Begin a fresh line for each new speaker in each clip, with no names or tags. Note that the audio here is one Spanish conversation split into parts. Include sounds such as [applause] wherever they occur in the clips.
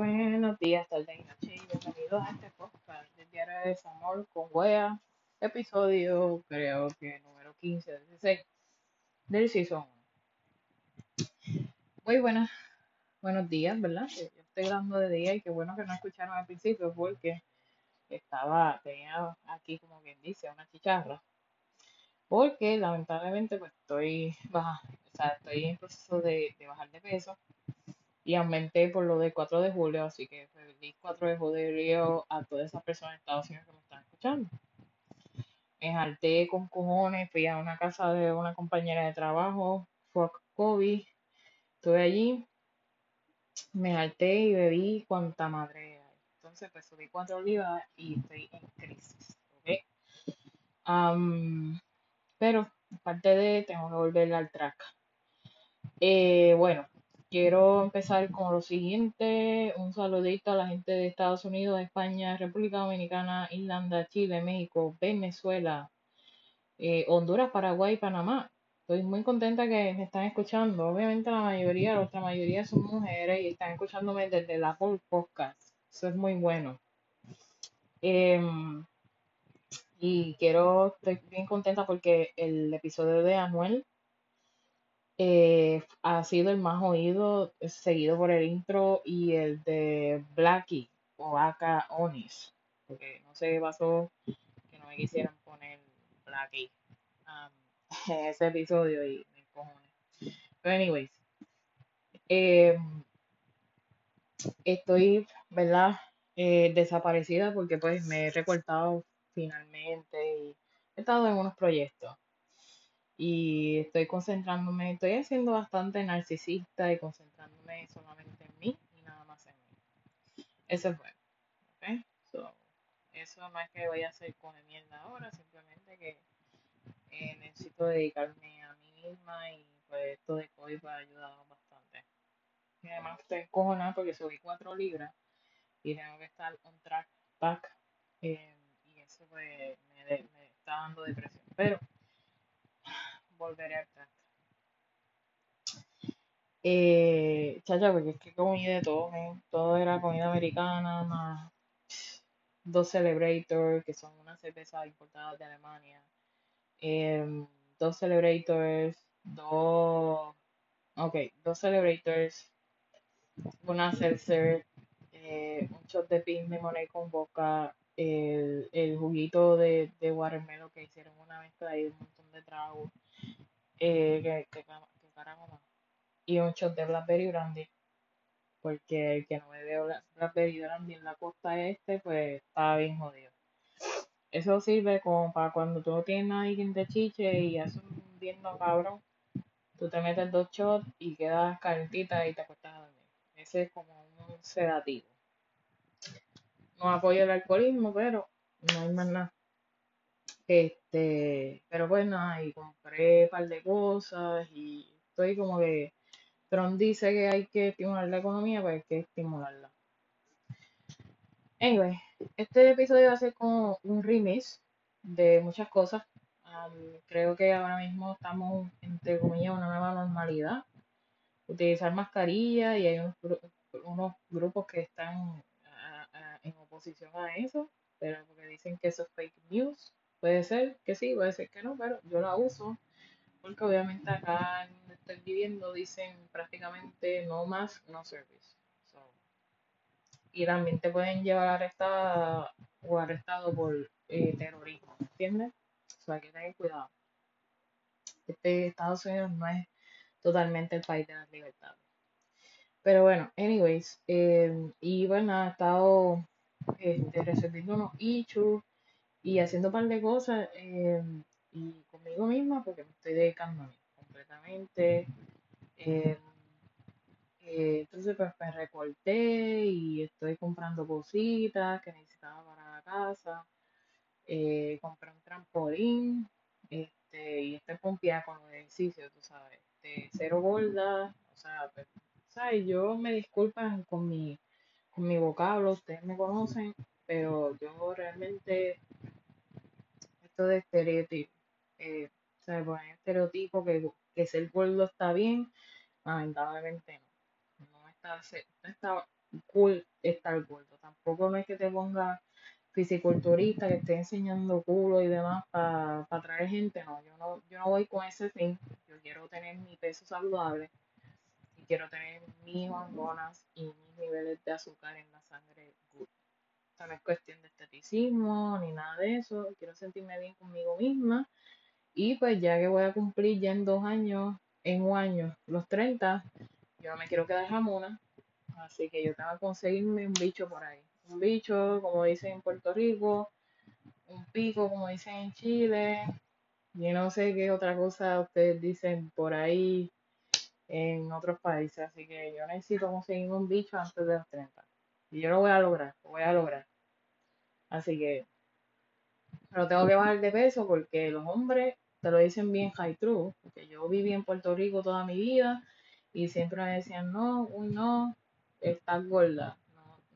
Buenos días, tarde y noche, y bienvenidos a este podcast del Diario de Desamor con Wea, episodio creo que número 15, 16 del Season 1. Muy buenas, buenos días, ¿verdad? Yo estoy dando de día y qué bueno que no escucharon al principio porque estaba, tenía aquí como quien dice, una chicharra. Porque lamentablemente pues estoy baja, o sea, estoy en proceso de, de bajar de peso aumenté por lo del 4 de julio, así que feliz 4 de julio a todas esas personas de Estados Unidos que me están escuchando. Me jalté con cojones, fui a una casa de una compañera de trabajo, fuck COVID, estuve allí, me jalté y bebí cuanta madre hay. Entonces pues subí 4 olivas y estoy en crisis, ¿ok? Pero aparte de, tengo que volver al track. Eh, bueno, quiero empezar con lo siguiente. Un saludito a la gente de Estados Unidos, España, República Dominicana, Irlanda, Chile, México, Venezuela, eh, Honduras, Paraguay, Panamá. Estoy muy contenta que me están escuchando. Obviamente la mayoría, otra mayoría son mujeres y están escuchándome desde la Podcast. Eso es muy bueno. Em, y quiero, estoy bien contenta porque el episodio de Anuel eh, ha sido el más oído, eh, seguido por el intro y el de Blackie o Aka Onis. Porque no sé qué pasó que no me quisieran poner Blackie um, [laughs] en ese episodio y me cojones. Pero anyways, eh, estoy, ¿verdad? Eh, desaparecida porque pues me he recortado finalmente y he estado en unos proyectos y estoy concentrándome, estoy haciendo bastante narcisista y concentrándome solamente en mí y nada más en mí. Eso es bueno, ¿ok? So, eso no es que voy a hacer con mierda ahora, simplemente que eh, necesito dedicarme a mí misma y pues esto de COVID me ha ayudado bastante. Y además estoy cojonada porque subí 4 libras y tengo que estar on track back eh, y eso pues me, me está dando depresión. Pero volveré al track. Eh, chacha, porque es que comí de todo, men. Todo era comida americana, más dos Celebrators, que son una cerveza importada de Alemania. Em, dos Celebrators, dos, ok, dos Celebrators, una Seltzer, eh, un shot de pin de Monet con boca, el, el juguito de, de watermelon que hicieron una mezcla y un montón de tragos, eh, que, que, que. Y un shot de Blackberry Brandy, porque el que no bebe Bla- Blackberry Brandy en la costa este, pues está bien jodido. Eso sirve como para cuando tú no tienes nadie quien te chiche y hace un viento cabrón, tú te metes dos shots y quedas calentita y te acuestas a dormir. Ese es como un sedativo. No apoyo el alcoholismo, pero no hay más nada. Este, pero nada, y compré un par de cosas y estoy como que Trump dice que hay que estimular la economía, pues hay que estimularla. Anyway, este episodio va a ser como un remix de muchas cosas. Creo que ahora mismo estamos, entre comillas, una nueva normalidad. Utilizar mascarilla y hay unos, unos grupos que están ah, ah, en oposición a eso, pero porque dicen que eso es fake news. Puede ser que sí, puede ser que no, pero yo la uso porque obviamente acá en donde estoy viviendo dicen prácticamente no más, no service. So, y también te pueden llevar arrestada o arrestado por eh, terrorismo, ¿entiendes? O sea, hay que tener cuidado. Este Estados Unidos no es totalmente el país de las libertades. Pero bueno, anyways, eh, y bueno, he estado este, resolviendo unos issues y haciendo un par de cosas eh, y conmigo misma porque me estoy dedicando a mí completamente. Eh, eh, entonces pues me recorté y estoy comprando cositas que necesitaba para la casa. Eh, compré un trampolín este, y estoy pompeada con los ejercicios, tú sabes. Este, cero gorda, o sea, pues, ¿sabes? Yo me disculpan con mi, con mi vocablo, ustedes me conocen, pero yo realmente esto de estereotipo, eh, ¿sabes? Poner estereotipo que, que ser gordo está bien, lamentablemente no. No está, no está cool estar gordo. Tampoco no es que te ponga fisiculturista que esté enseñando culo y demás para atraer gente, no yo, no, yo no voy con ese fin, yo quiero tener mi peso saludable y quiero tener mis hormonas y mis niveles de azúcar en la sangre good. No es cuestión de esteticismo ni nada de eso, quiero sentirme bien conmigo misma y pues ya que voy a cumplir ya en dos años, en un año, los 30, yo me quiero quedar jamona, así que yo tengo que conseguirme un bicho por ahí un bicho, como dicen en Puerto Rico, un pico, como dicen en Chile, y no sé qué otra cosa ustedes dicen por ahí en otros países. Así que yo necesito conseguir un bicho antes de los 30. Y yo lo voy a lograr, lo voy a lograr. Así que, pero tengo que bajar de peso porque los hombres te lo dicen bien high true. Porque yo viví en Puerto Rico toda mi vida y siempre me decían, no, uy, no, estás gorda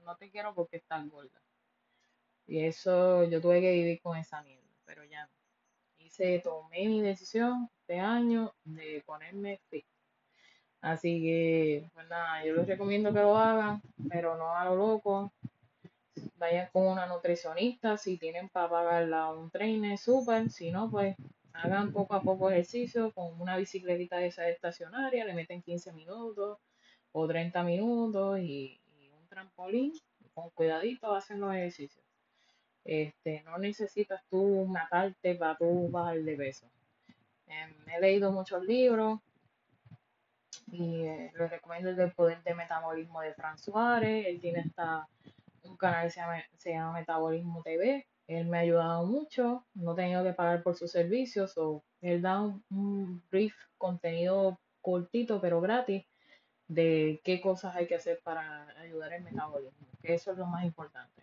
no te quiero porque estás gorda. Y eso yo tuve que vivir con esa mierda, pero ya no. Hice, tomé mi decisión este año de ponerme fit. Así que, pues nada, yo les recomiendo que lo hagan, pero no a lo loco. Vayan con una nutricionista, si tienen para pagarla un trainer, súper. Si no, pues hagan poco a poco ejercicio con una bicicletita de esa estacionaria, le meten 15 minutos o 30 minutos y, trampolín, con cuidadito hacen los ejercicios. Este, no necesitas tú matarte para tú bajar de peso. Em, he leído muchos libros y eh, les recomiendo el del poder de metabolismo de Fran Suárez. Él tiene hasta un canal que se llama, Metabolismo TV. Él me ha ayudado mucho, no he tenido que pagar por sus servicios. o él da un brief contenido cortito pero gratis de qué cosas hay que hacer para ayudar el metabolismo, que eso es lo más importante.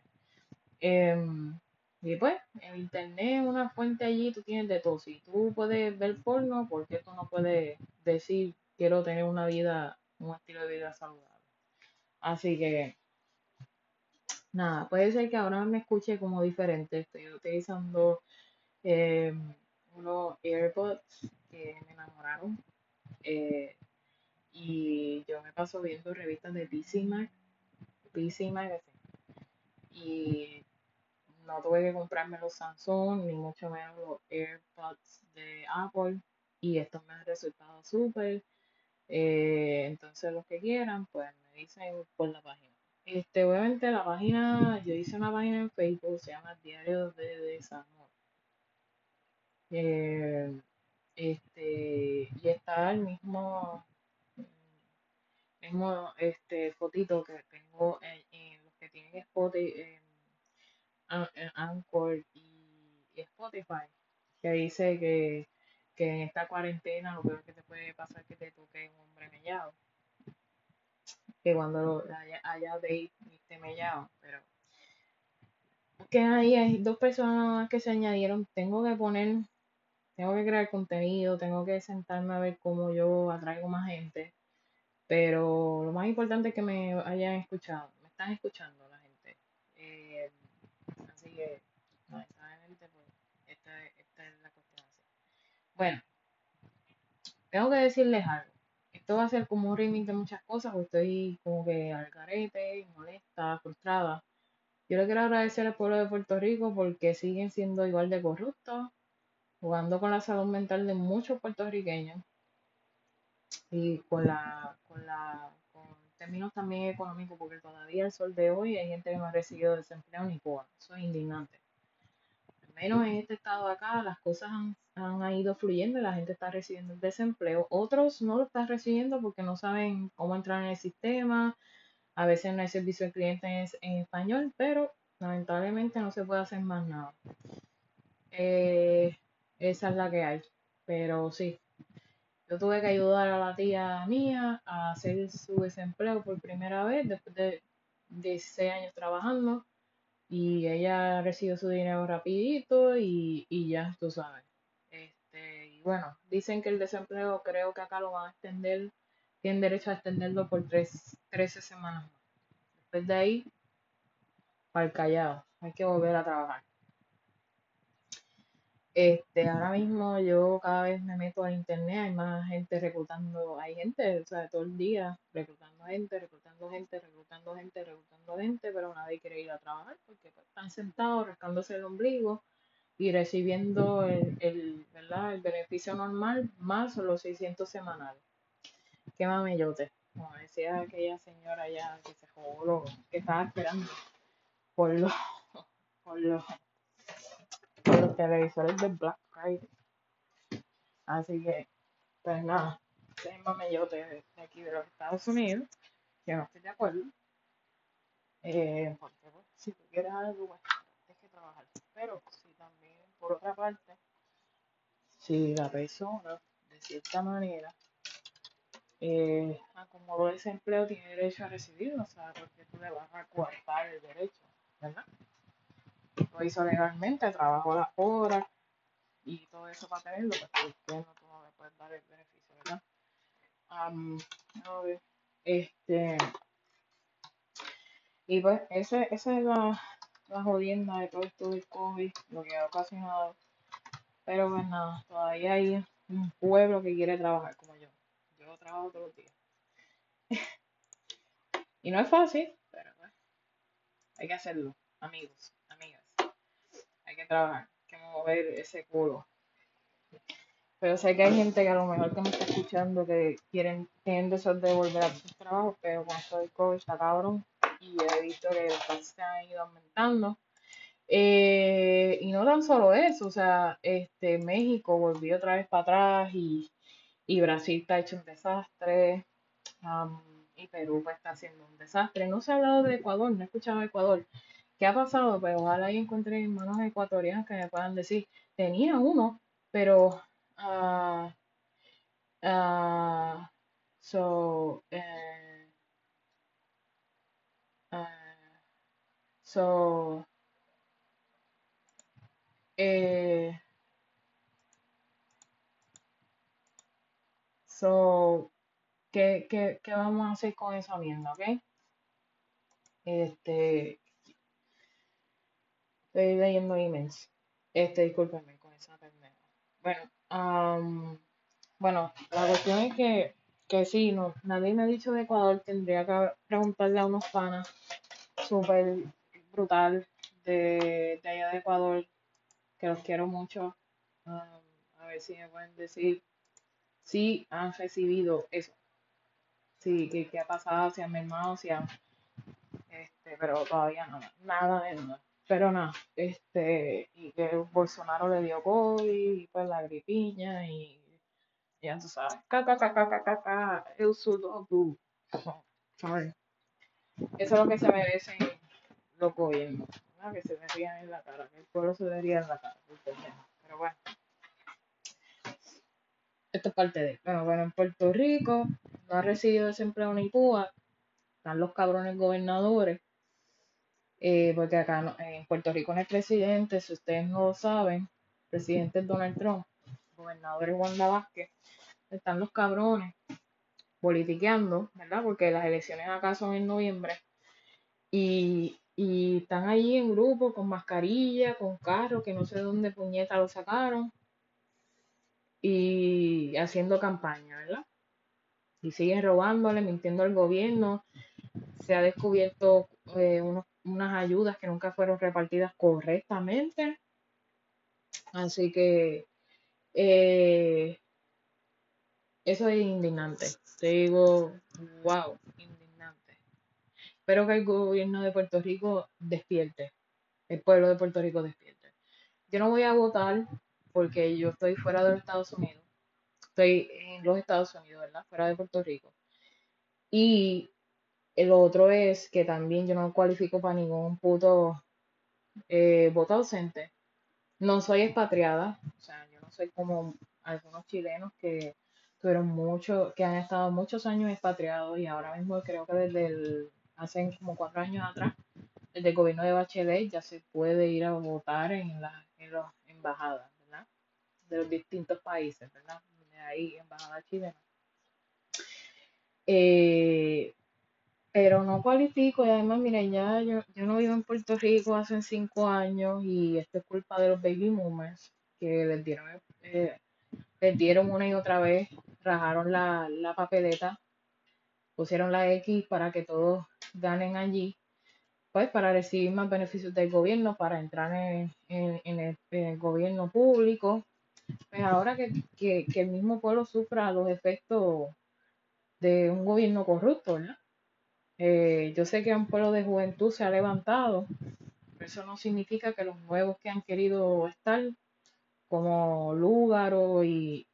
Em, y pues, en internet, una fuente allí, tú tienes de todo. Si tú puedes ver porno, ¿por qué tú no puedes decir, quiero tener una vida, un estilo de vida saludable? Así que, nada, puede ser que ahora me escuche como diferente. Estoy utilizando em, unos AirPods que me enamoraron. Eh, y yo me paso viendo revistas de PC Mag, PC Magazine. Y no tuve que comprarme los Samsung, ni mucho menos los AirPods de Apple. Y estos me han resultado súper. Eh, entonces, los que quieran, pues me dicen por la página. Este, obviamente, la página, yo hice una página en Facebook, se llama Diario de Desamor. Eh, este, y está el mismo mismo este fotito que tengo en, los que tienen Spotify, en, Anchor y, Spotify, que dice que, en esta cuarentena lo peor que te puede pasar es que te toque un hombre mellado. Que cuando haya, haya date esté mellado, pero que ahí hay dos personas que se añadieron. Tengo que poner, tengo que crear contenido, tengo que sentarme a ver cómo yo atraigo más gente. Pero lo más importante es que me hayan escuchado, me están escuchando la gente. Eh, así que, pues, esta, es la cuestión Bueno, tengo que decirles algo. Esto va a ser como un remix de muchas cosas, estoy como que al carete, molesta, frustrada. Yo le quiero agradecer al pueblo de Puerto Rico porque siguen siendo igual de corruptos, jugando con la salud mental de muchos puertorriqueños y con la, con la, con términos también económicos, porque todavía el sol de hoy hay gente que no ha recibido desempleo ni COA. Eso es indignante. Al menos en este estado de acá las cosas han, han ido fluyendo y la gente está recibiendo el desempleo. Otros no lo están recibiendo porque no saben cómo entrar en el sistema. A veces no hay servicio al cliente en, español, pero lamentablemente no se puede hacer más nada. Eh, esa es la que hay. Pero sí, yo tuve que ayudar a la tía mía a hacer su desempleo por primera vez después de 16 años trabajando y ella recibió su dinero rapidito y, ya, tú sabes. Bueno, dicen que el desempleo creo que acá lo van a extender, tienen derecho a extenderlo por tres, 13 semanas más. Después de ahí, para el callado, hay que volver a trabajar. Este, ahora mismo yo cada vez me meto a internet, hay más gente reclutando, hay gente, o sea, todo el día reclutando gente, reclutando gente, reclutando gente, reclutando gente, pero nadie quiere ir a trabajar porque pues, están sentados rascándose el ombligo y recibiendo el, el, ¿verdad? el beneficio normal más los 600 semanales. Qué mamellote. Como decía aquella señora ya que se jugó, que estaba esperando por los, [laughs] por los, televisores de Black Friday. Así que, pues nada, ese mamellote de aquí de los Estados Unidos, que no estoy de acuerdo. Eh, porque pues, si tú quieres algo, pues tienes que trabajar. Pero si por otra parte, si la persona, de cierta manera, eh, acumuló ese empleo, tiene derecho a recibirlo, o sea, porque tú le vas a coartar el derecho, ¿verdad? Lo hizo legalmente, trabajó las horas y todo eso para tenerlo, pues ¿por qué no tú no le puedes dar el beneficio, ¿verdad? A ver, este, y pues ese, esa es la, la jodienda de todo esto del COVID, lo que ha ocasionado. Pero pues nada, todavía hay un pueblo que quiere trabajar como yo. Yo trabajo todos los días. [laughs] Y no es fácil, pero pues, hay que hacerlo, amigos, amigas. Hay que trabajar, hay que mover ese culo. Pero sé que hay gente que a lo mejor que me está escuchando que quieren, tienen deseos de volver a sus trabajos, pero con esto del COVID está cabrón. Y he visto que los casos se han ido aumentando. Eh, y no tan solo eso, o sea, este México volvió otra vez para atrás y, y Brasil está hecho un desastre. am, y Perú pues, está haciendo un desastre. No se ha hablado de Ecuador, no he escuchado Ecuador. ¿Qué ha pasado? Pues ojalá y encuentre hermanos ecuatorianos que me puedan decir, tenía uno, pero ah ah so eh, so eh, so ¿qué, qué, qué vamos a hacer con esa mierda, ok? Este, estoy leyendo emails. Este, discúlpeme con esa pendeja. Bueno, am, bueno, la cuestión es que, que sí, no, nadie me ha dicho de Ecuador, tendría que preguntarle a unos panas súper brutal de, de allá de Ecuador, que los quiero mucho, am, a ver si me pueden decir si han recibido eso, si, qué, qué ha pasado, si han mermado, si han, este, pero todavía nada, nada de nada. Pero nada, este, y que Bolsonaro le dio COVID, y pues la gripiña, y ya tú sabes, caca, caca, caca, caca, eu sou do Sorry. Eso es lo que se merecen los gobiernos. Que se me rían en la cara, que el pueblo se le ría en la cara. Pero bueno, esto es parte de. Bueno, bueno, en Puerto Rico no ha recibido desempleo ni Cuba, están los cabrones gobernadores, eh, porque acá en Puerto Rico no es presidente, si ustedes no lo saben, el presidente es Donald Trump, gobernador es Wanda Vázquez, están los cabrones politiqueando, ¿verdad? Porque las elecciones acá son en noviembre y, y están allí en grupo con mascarilla, con carro, que no sé dónde puñeta lo sacaron y haciendo campaña, ¿verdad? Y siguen robándole, mintiendo al gobierno. Se ha descubierto eh, unas ayudas que nunca fueron repartidas correctamente. Así que eh, eso es indignante. Te digo, wow, indignante. Espero que el gobierno de Puerto Rico despierte, el pueblo de Puerto Rico despierte. Yo no voy a votar porque yo estoy fuera de los Estados Unidos. Estoy en los Estados Unidos, ¿verdad? Fuera de Puerto Rico. Y el otro es que también yo no cualifico para ningún puto eh, voto ausente. No soy expatriada, o sea, yo no soy como algunos chilenos que tuvieron mucho, que han estado muchos años expatriados y ahora mismo creo que desde el, hace como cuatro años atrás, desde el gobierno de Bachelet ya se puede ir a votar en las en las embajadas, ¿verdad? De los distintos países, ¿verdad? Donde hay embajadas chilenas. Eh, pero no cualifico y además, miren, ya yo, yo no vivo en Puerto Rico hace cinco años y esto es culpa de los baby boomers que les dieron, eh, les dieron una y otra vez, rajaron la, la papeleta, pusieron la X para que todos ganen allí, pues para recibir más beneficios del gobierno, para entrar en, en, el, gobierno público. Pues ahora que, que, que el mismo pueblo sufra los efectos de un gobierno corrupto, ¿verdad? Eh, yo sé que un pueblo de juventud se ha levantado, pero eso no significa que los nuevos que han querido estar, como Lúgaro y,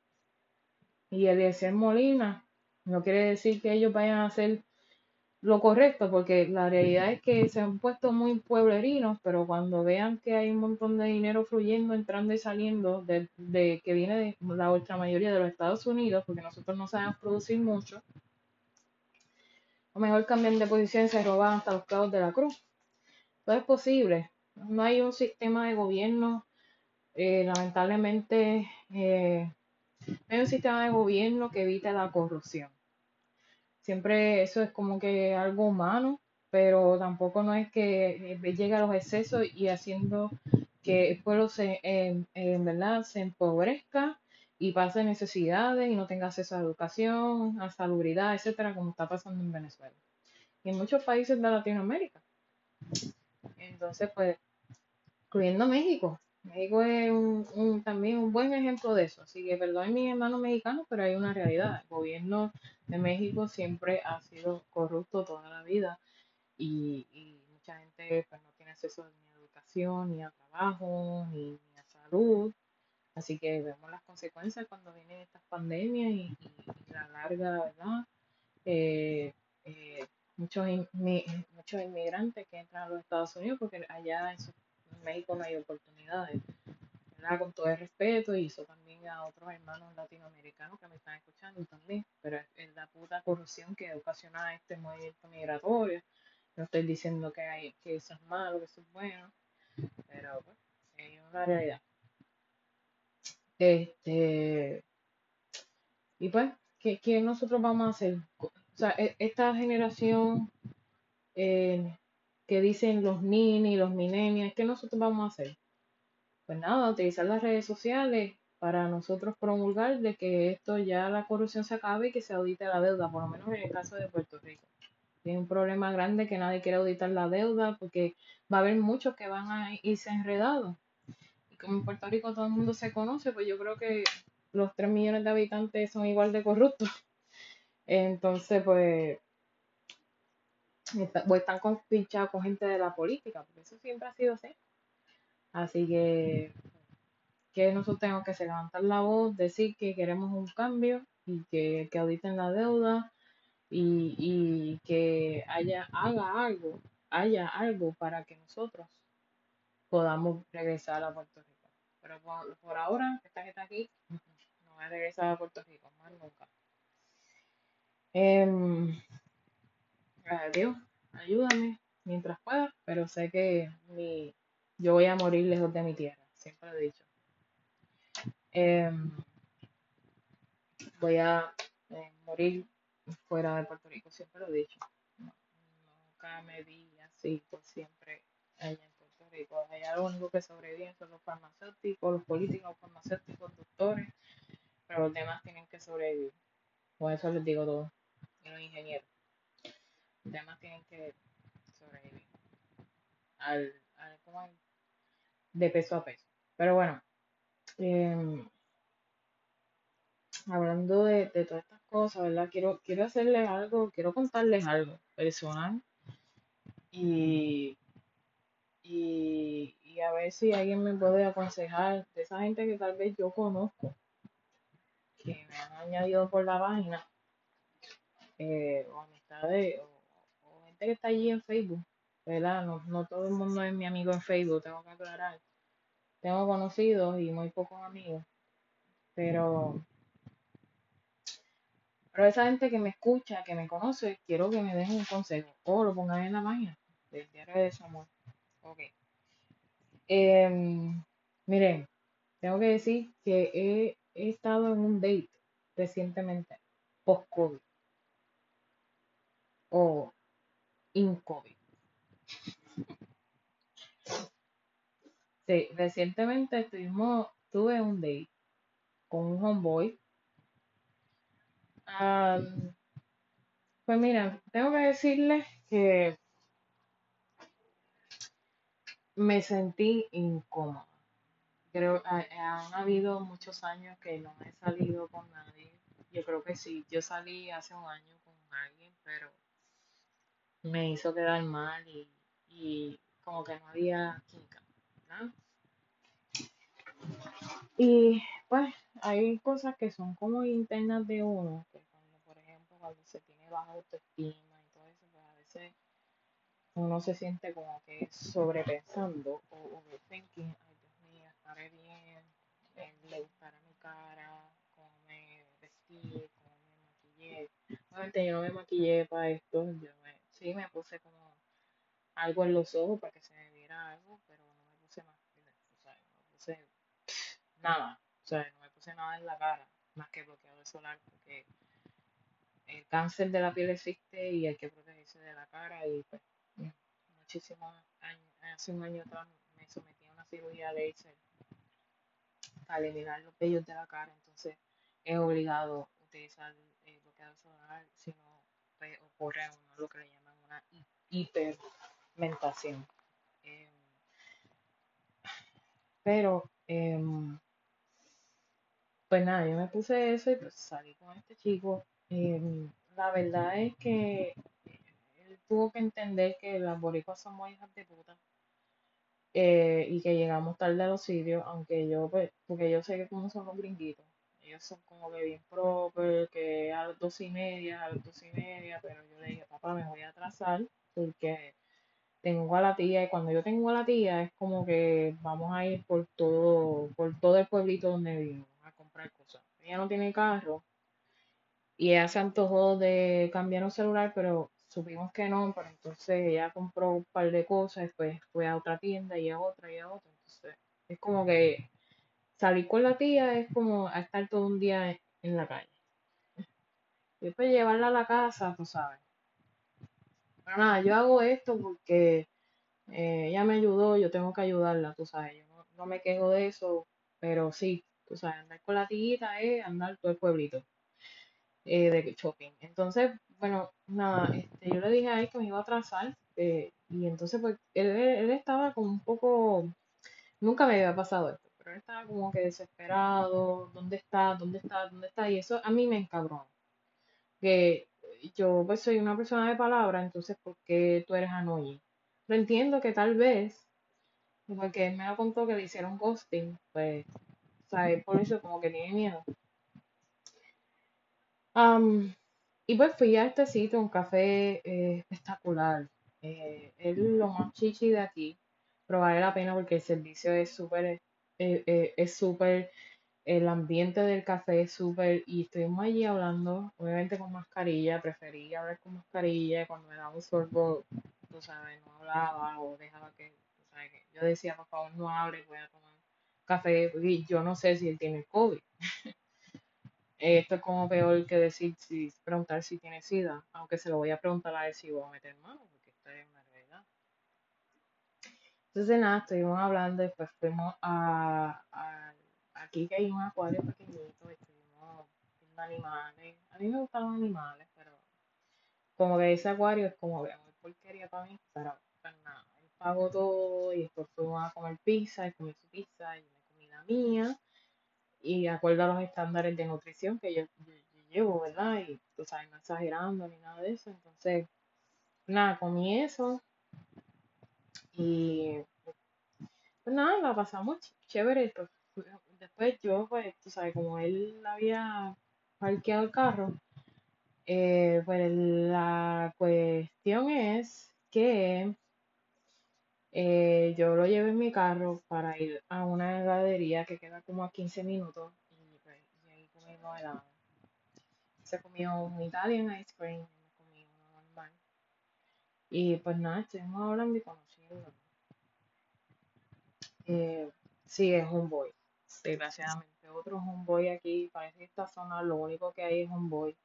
y Eliezer Molina, no quiere decir que ellos vayan a hacer lo correcto, porque la realidad es que se han puesto muy pueblerinos, pero cuando vean que hay un montón de dinero fluyendo, entrando y saliendo, de, de que viene de la ultra mayoría de los Estados Unidos, porque nosotros no sabemos producir mucho, o mejor cambian de posición y se roban hasta los clavos de la cruz. Todo es posible. No hay un sistema de gobierno, eh, lamentablemente, eh, no hay un sistema de gobierno que evite la corrupción. Siempre eso es como que algo humano, pero tampoco no es que eh, llegue a los excesos y haciendo que el pueblo se, en verdad se empobrezca y pase necesidades y no tenga acceso a educación, a salubridad, etcétera, como está pasando en Venezuela y en muchos países de Latinoamérica. Entonces, pues, incluyendo México. México es un, también un buen ejemplo de eso. Así que perdón mis hermanos mexicanos, pero hay una realidad. El gobierno de México siempre ha sido corrupto toda la vida y, mucha gente pues, no tiene acceso ni a educación, ni a trabajo, ni a salud. Así que vemos las consecuencias cuando vienen estas pandemias y, la larga, ¿verdad? Eh, eh, muchos, muchos inmigrantes que entran a los Estados Unidos porque allá en, México no hay oportunidades. ¿verdad? Con todo el respeto, y eso también a otros hermanos latinoamericanos que me están escuchando también, pero es, la puta corrupción que ocasiona este movimiento migratorio. No estoy diciendo que, hay, que eso es malo, que eso es bueno, pero pues, es una realidad. Este, y pues, ¿qué, ¿qué, nosotros vamos a hacer? O sea, e, esta generación eh, que dicen los nini, los millennials, ¿qué nosotros vamos a hacer? Pues nada, utilizar las redes sociales para nosotros promulgar de que esto ya la corrupción se acabe y que se audite la deuda, por lo menos en el caso de Puerto Rico. Tiene un problema grande que nadie quiere auditar la deuda porque va a haber muchos que van a irse enredados como en Puerto Rico todo el mundo se conoce, pues yo creo que los 3 millones de habitantes son igual de corruptos. [laughs] Entonces, pues, pues están pinchados con gente de la política, porque eso siempre ha sido así. Así que, que nosotros tenemos que? Levantar la voz, decir que queremos un cambio y que, que auditen la deuda y, y que haya, haga algo, haya algo para que nosotros podamos regresar a Puerto Rico. Pero por, ahora, esta está aquí, no voy a regresar a Puerto Rico, más nunca. Eh, Dios, ayúdame mientras pueda, pero sé que mi, yo voy a morir lejos de mi tierra, siempre lo he dicho. Em, voy a eh, morir fuera de Puerto Rico, siempre lo he dicho. nunca me vi así por siempre allá Allá lo único que sobreviven son los farmacéuticos, los políticos, los farmacéuticos, doctores, pero los demás tienen que sobrevivir. Por eso les digo todo. Y los ingenieros. Demás tienen que sobrevivir. Al, al, de peso a peso. Pero bueno. Em, hablando de, de, todas estas cosas, ¿verdad? Quiero, quiero hacerles algo, quiero contarles algo personal. Y y, a ver si alguien me puede aconsejar de esa gente que tal vez yo conozco, que me han añadido por la página, eh, o amistades, o, que está allí en Facebook, ¿verdad? No, no todo el mundo es mi amigo en Facebook, tengo que aclarar. Tengo conocidos y muy pocos amigos, pero pero esa gente que me escucha, que me conoce, quiero que me den un consejo o lo pongan en la página del diario de amor. Ok. Em, miren, tengo que decir que he, estado en un date recientemente, post-COVID o in-COVID. Sí, recientemente estuvimos tuve un date con un homeboy. Am, pues mira, tengo que decirles que me sentí incómoda. Creo han habido muchos años que no he salido con nadie. Yo creo que sí, yo salí hace un año con alguien, pero me hizo quedar mal y, y como que no había química, ¿no? Y pues hay cosas que son como internas de uno, que cuando, por ejemplo, cuando se tiene baja autoestima y todo eso, pues a veces uno se siente como que sobrepensando o overthinking, ay Dios mío, estaré bien, eh, le gustará mi cara, cómo me vestí, cómo me maquillé. Obviamente yo no me maquillé para esto, yo me, sí me puse como algo en los ojos para que se me viera algo, pero no me puse más, o sea, no me puse nada, o sea, no me puse nada en la cara, más que bloqueador solar, porque el cáncer de la piel existe y hay que protegerse de la cara y pues muchísimos años, hace un año atrás me sometí a una cirugía laser para eliminar los vellos de la cara, entonces es obligado utilizar el bloqueador solar, si no pues, ocurre uno lo que le llaman una hi- hipermentación. Em, pero em, pues nada, yo me puse eso y pues salí con este chico. Em, la verdad es que él tuvo que entender que las boricuas somos hijas de puta eh, y que llegamos tarde a los sitios, aunque yo, pues, porque yo sé que como son los gringuitos, ellos son como que bien proper, que a las dos y media, a las dos y media, pero yo le dije, papá, me voy a atrasar porque tengo a la tía y cuando yo tengo a la tía es como que vamos a ir por todo, por todo el pueblito donde vivo a comprar cosas. Ella no tiene carro y ella se antojó de cambiar un celular, pero supimos que no, pero entonces ella compró un par de cosas, después fue a otra tienda y a otra y a otra. Entonces es como que salir con la tía es como estar todo un día en, en la calle. Y después llevarla a la casa, tú sabes. Pero nada, yo hago esto porque eh, ella me ayudó, yo tengo que ayudarla, tú sabes. Yo no, no me quejo de eso, pero sí, tú sabes, andar con la tiguita es andar todo el pueblito eh, de shopping. Entonces, bueno, nada, este, yo le dije a él que me iba a atrasar eh, y entonces pues él, él estaba como un poco, nunca me había pasado esto, pero él estaba como que desesperado, ¿dónde está? ¿Dónde está? ¿Dónde está? Y eso a mí me encabronó, que yo pues soy una persona de palabra, entonces ¿por qué tú eres annoying? Pero entiendo que tal vez, porque él me lo contó que le hicieron ghosting, pues, ¿sabes? Por eso como que tiene miedo. Am, y pues fui a este sitio, un café eh, espectacular. Eh, es lo más chichi de aquí, pero vale la pena porque el servicio es súper, eh, eh, es súper, el ambiente del café es súper, y estuvimos allí hablando, obviamente con mascarilla, preferí hablar con mascarilla, cuando me daba un sorbo, tú sabes, no hablaba o dejaba que, tú sabes, que yo decía, por favor, no hable, voy a tomar café, y yo no sé si él tiene COVID. [laughs] Esto es como peor que decir si preguntar si tiene sida, aunque se lo voy a preguntar a él si voy a meter mano, porque esto es una realidad. Entonces nada, estuvimos hablando, después fuimos a, a- aquí que hay un acuario pequeñito, estuvimos viendo animales. A mí me gustan animales, pero como que ese acuario es como que muy porquería para mí, pero pues nada, él pagó todo y después fuimos a comer pizza, y comí su pizza y me comí la mía y acuerdo a los estándares de nutrición que yo, yo- yo llevo, ¿verdad? Y tú sabes, no exagerando ni nada de eso. Entonces, nada, comí eso y pues nada, la pasamos ch- chévere. Pues, fu- después yo, pues, tú sabes, como él había parqueado el carro, eh, pues la cuestión es que eh, yo lo llevé en mi carro para ir a una heladería que queda como a 15 minutos y, pues, y ahí comimos helado. Se comió un Italian ice cream, me comí uno normal. Y pues nada, estuvimos hablando y Eh, sí, es Homeboy, desgraciadamente. Otro Homeboy aquí, parece que esta zona lo único que hay es Homeboy.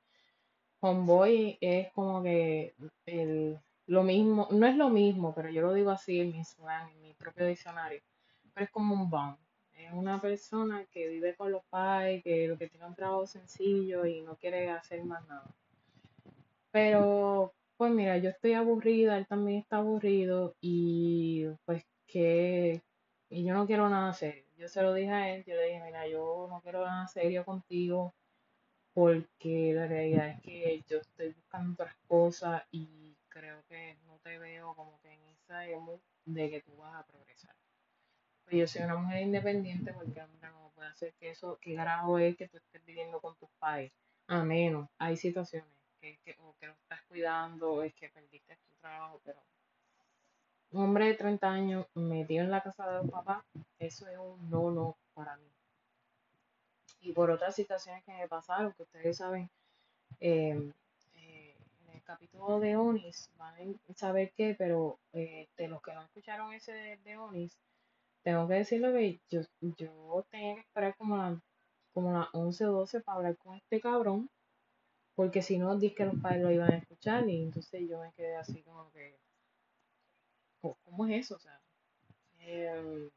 Homeboy es como que el, lo mismo, no es lo mismo, pero yo lo digo así en mi slang, en mi propio diccionario. Pero es como un bum. Es una persona que vive con los pais, que lo que tiene un trabajo sencillo y no quiere hacer más nada. Pero, pues mira, yo estoy aburrida, él también está aburrido y pues que, y yo no quiero nada serio. Yo se lo dije a él, yo le dije, mira, yo no quiero nada serio contigo porque la realidad es que yo estoy buscando otras cosas y creo que no te veo como que en esa emo de que tú vas a progresar. Pues yo soy una mujer independiente porque hombre, no puede hacer que eso, qué carajo es que tú estés viviendo con tus padres. A menos, hay situaciones que, que o que lo estás cuidando, o es que perdiste tu trabajo, pero un hombre de 30 años metido en la casa de los papás, eso es un no, no para mí. Y por otras situaciones que me pasaron, que ustedes saben, eh, eh, en el capítulo de Onis van a saber qué, pero eh, de los que no escucharon ese de, Onis, tengo que decirle que yo, yo tenía que esperar como, la, como las 11 o 12 para hablar con este cabrón, porque si no, dije que los padres lo iban a escuchar y entonces yo me quedé así como que, "¿Cómo- ¿cómo es eso? O sea, em,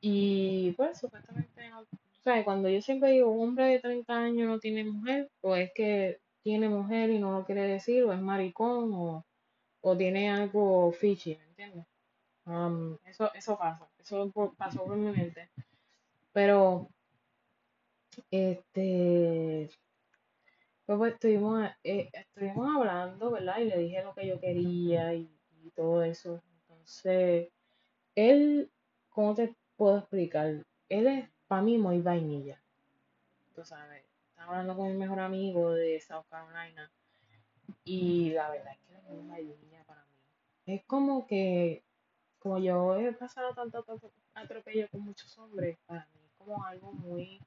y pues supuestamente, o sea, cuando yo siempre digo hombre de 30 años no tiene mujer, o es que tiene mujer y no lo quiere decir, o es maricón, o, o tiene algo fishy, ¿me entiendes? Um, eso, eso pasa, eso pasó por mi mente. Pero, este, pues, pues, estuvimos, eh, estuvimos hablando, ¿verdad? Y le dije lo que yo quería y, todo eso. Entonces, él, ¿cómo te puedo explicar? Él es para mí muy vainilla, tú sabes. Estaba hablando con mi mejor amigo de South Carolina y la verdad es que es muy vainilla para mí. Es como que, como yo he pasado tanto atrope- atropello con muchos hombres, para mí es como algo muy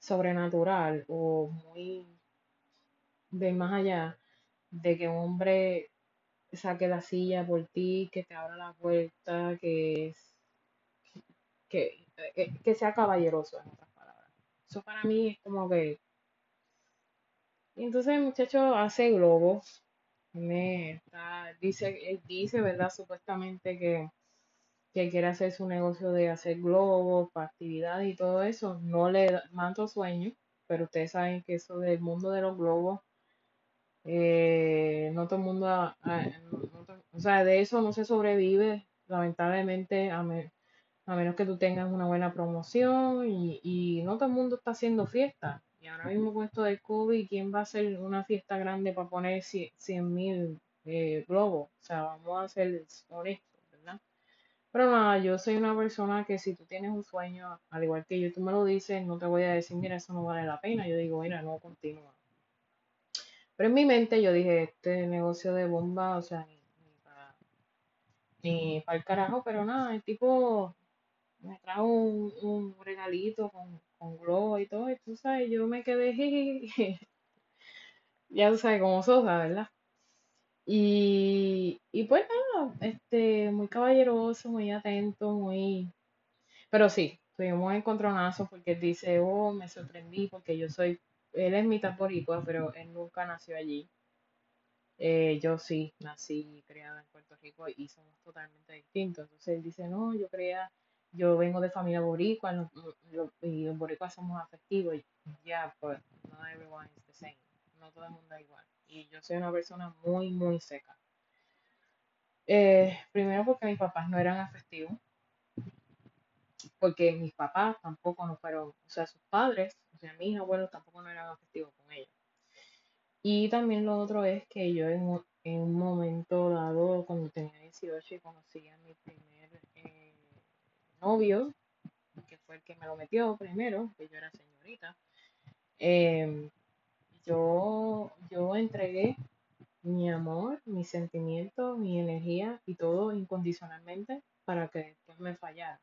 sobrenatural o muy de más allá de que un hombre saque la silla por ti, que te abra la puerta, que, que, que, que sea caballeroso, en otras palabras. Eso para mí es como que... Y entonces el muchacho hace globos, me dice, él dice, ¿verdad? Supuestamente que, que quiere hacer su negocio de hacer globos para actividades y todo eso. No le mando sueño, pero ustedes saben que eso del mundo de los globos Eh, no todo el mundo, no- to- o sea, de eso no se sobrevive, lamentablemente, a, me- a menos que tú tengas una buena promoción y, y no todo el mundo está haciendo fiesta. Y ahora mismo con esto del COVID, ¿quién va a hacer una fiesta grande para poner cien mil eh, globos? O sea, vamos a ser honestos, ¿verdad? Pero nada, yo soy una persona que si tú tienes un sueño, al igual que yo, tú me lo dices, no te voy a decir, mira, eso no vale la pena. Yo digo, mira, no, continúa. Pero en mi mente yo dije, este negocio de bomba, o sea, ni, ni para ni el carajo, pero nada, el tipo me trajo un, un regalito con, con globo y todo, y tú sabes, yo me quedé, jiji, [laughs] ya tú sabes cómo sosa, ¿verdad? Y, y pues nada, este, muy caballeroso, muy atento, muy... Pero sí, tuvimos encontronazos porque él dice, oh, me sorprendí porque yo soy, él es mitad boricua, pero él nunca nació allí. Eh, yo sí, nací y criada en Puerto Rico y somos totalmente distintos. Entonces él dice, no, yo creía, yo vengo de familia boricua y los boricuas somos afectivos. Ya, pues, no everyone is the same. No todo el mundo es igual. Y yo soy una persona muy, muy seca. Eh, primero porque mis papás no eran afectivos, porque mis papás tampoco no fueron, o sea, sus padres, o sea, mis abuelos tampoco no eran afectivos con ellos. Y también lo otro es que yo en un, en un momento dado, cuando tenía 18 y conocí a mi primer eh, novio, que fue el que me lo metió primero, que yo era señorita, eh, yo, yo entregué mi amor, mis sentimientos, mi energía y todo incondicionalmente para que después me fallara.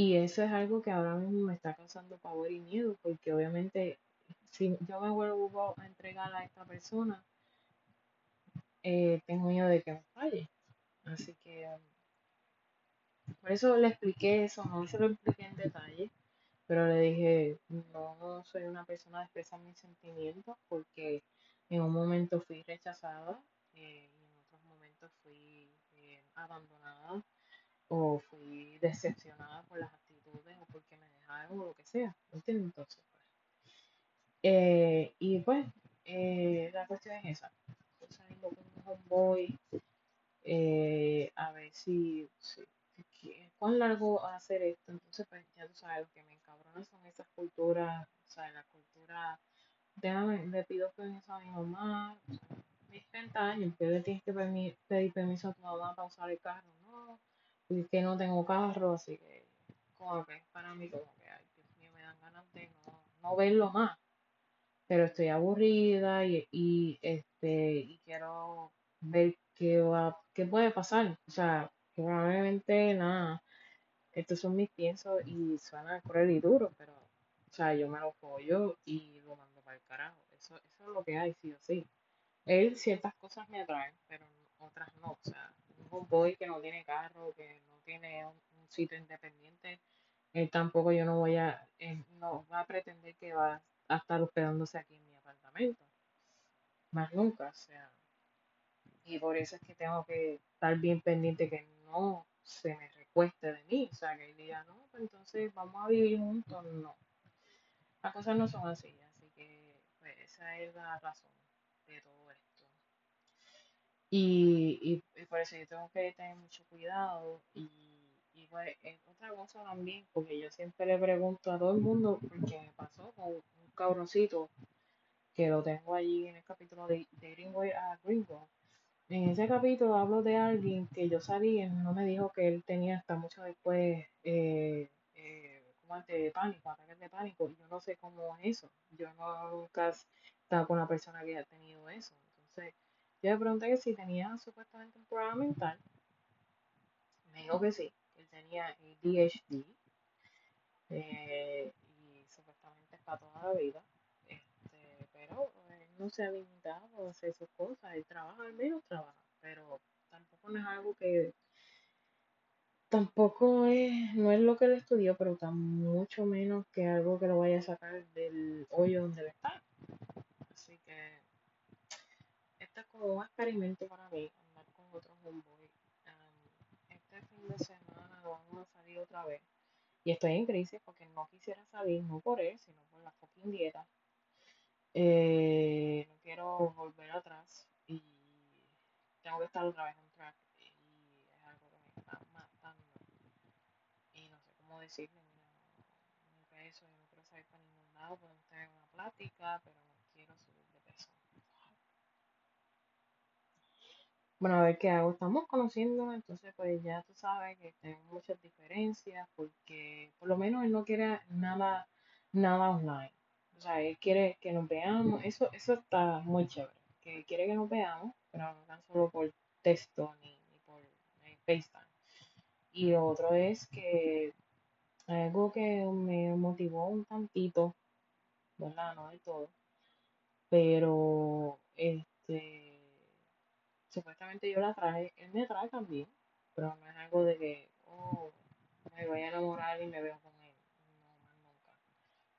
Y eso es algo que ahora mismo me está causando pavor y miedo, porque obviamente si yo me vuelvo a entregar a esta persona, eh, tengo miedo de que me falle. Así que um, por eso le expliqué eso, no se lo expliqué en detalle, pero le dije, no soy una persona de expresar mis sentimientos porque en un momento fui rechazada eh, y en otros momentos fui eh, abandonada o fui decepcionada por las actitudes o porque me dejaron o lo que sea, ¿entiendes? Entonces, pues, eh, y pues, eh, la cuestión es esa, estoy saliendo con un homeboy, eh, a ver si, si, cuán largo va a hacer esto, entonces pues ya tú sabes, lo que me encabrona son esas culturas, o sea, la cultura, déjame, le pido permiso a mi mamá, mis 30 años, que le tienes que pedir permiso a tu mamá para usar el carro, no, y que no tengo carro, así que como que para mí como que, ay, Dios mío, me dan ganas de no, no verlo más, pero estoy aburrida y, y este, y quiero ver qué va, qué puede pasar, o sea, probablemente nada, estos son mis piensos y suena cruel y duro, pero, o sea, yo me lo pollo y lo mando para el carajo, eso, eso es lo que hay, sí o sí. Él ciertas cosas me atraen, pero otras no. O sea, un boy que no tiene carro, que no tiene un, sitio independiente, él tampoco yo no voy a, no va a pretender que va a estar hospedándose aquí en mi apartamento. Más nunca, o sea. Y por eso es que tengo que estar bien pendiente que no se me recueste de mí. O sea, que él diga, no, pues entonces vamos a vivir juntos. No. Las cosas no son así. Así que, pues, esa es la razón de todo Y, y, por eso yo tengo que tener mucho cuidado. Y, y pues, es otra cosa también, porque yo siempre le pregunto a todo el mundo, porque me pasó con un cabroncito que lo tengo allí en el capítulo de, de Greenway a Gringo. En ese capítulo hablo de alguien que yo salí no me dijo que él tenía hasta mucho después eh, eh, como de pánico, ataques de pánico. Yo no sé cómo es eso. Yo no nunca he estado con una persona que haya tenido eso. Entonces, yo le pregunté que si tenía supuestamente un programa mental. Me dijo que sí, que él tenía ADHD. Eh, y supuestamente es para toda la vida. Este, pero él no se ha limitado a hacer sus cosas. Él trabaja, al menos trabaja. Pero tampoco es algo que. Tampoco es, no es lo que él estudió, pero está mucho menos que algo que lo vaya a sacar del hoyo donde está. Así que como un experimento para mí, andar con otros homeboy. este fin de semana vamos a salir otra vez. Y estoy en crisis porque no quisiera salir, no por él, sino por la fucking dieta. Eh, no quiero volver atrás y tengo que estar otra vez en track y es algo que me está matando. Y no sé cómo decirle, mira, no, peso, yo no quiero salir para ningún lado, podemos tener una plática, pero no quiero subir de peso. Bueno, a ver qué hago. Estamos conociendo, entonces pues ya tú sabes que tenemos muchas diferencias porque por lo menos él no quiere nada, nada online. O sea, él quiere que nos veamos, eso, eso está muy chévere, que quiere que nos veamos, pero no tan solo por texto ni, por FaceTime. Y lo otro es que algo que me motivó un tantito, ¿verdad? No de todo, pero este supuestamente yo la traje, él me trae también, pero no es algo de que, oh, me voy a enamorar y me veo con él, no más nunca.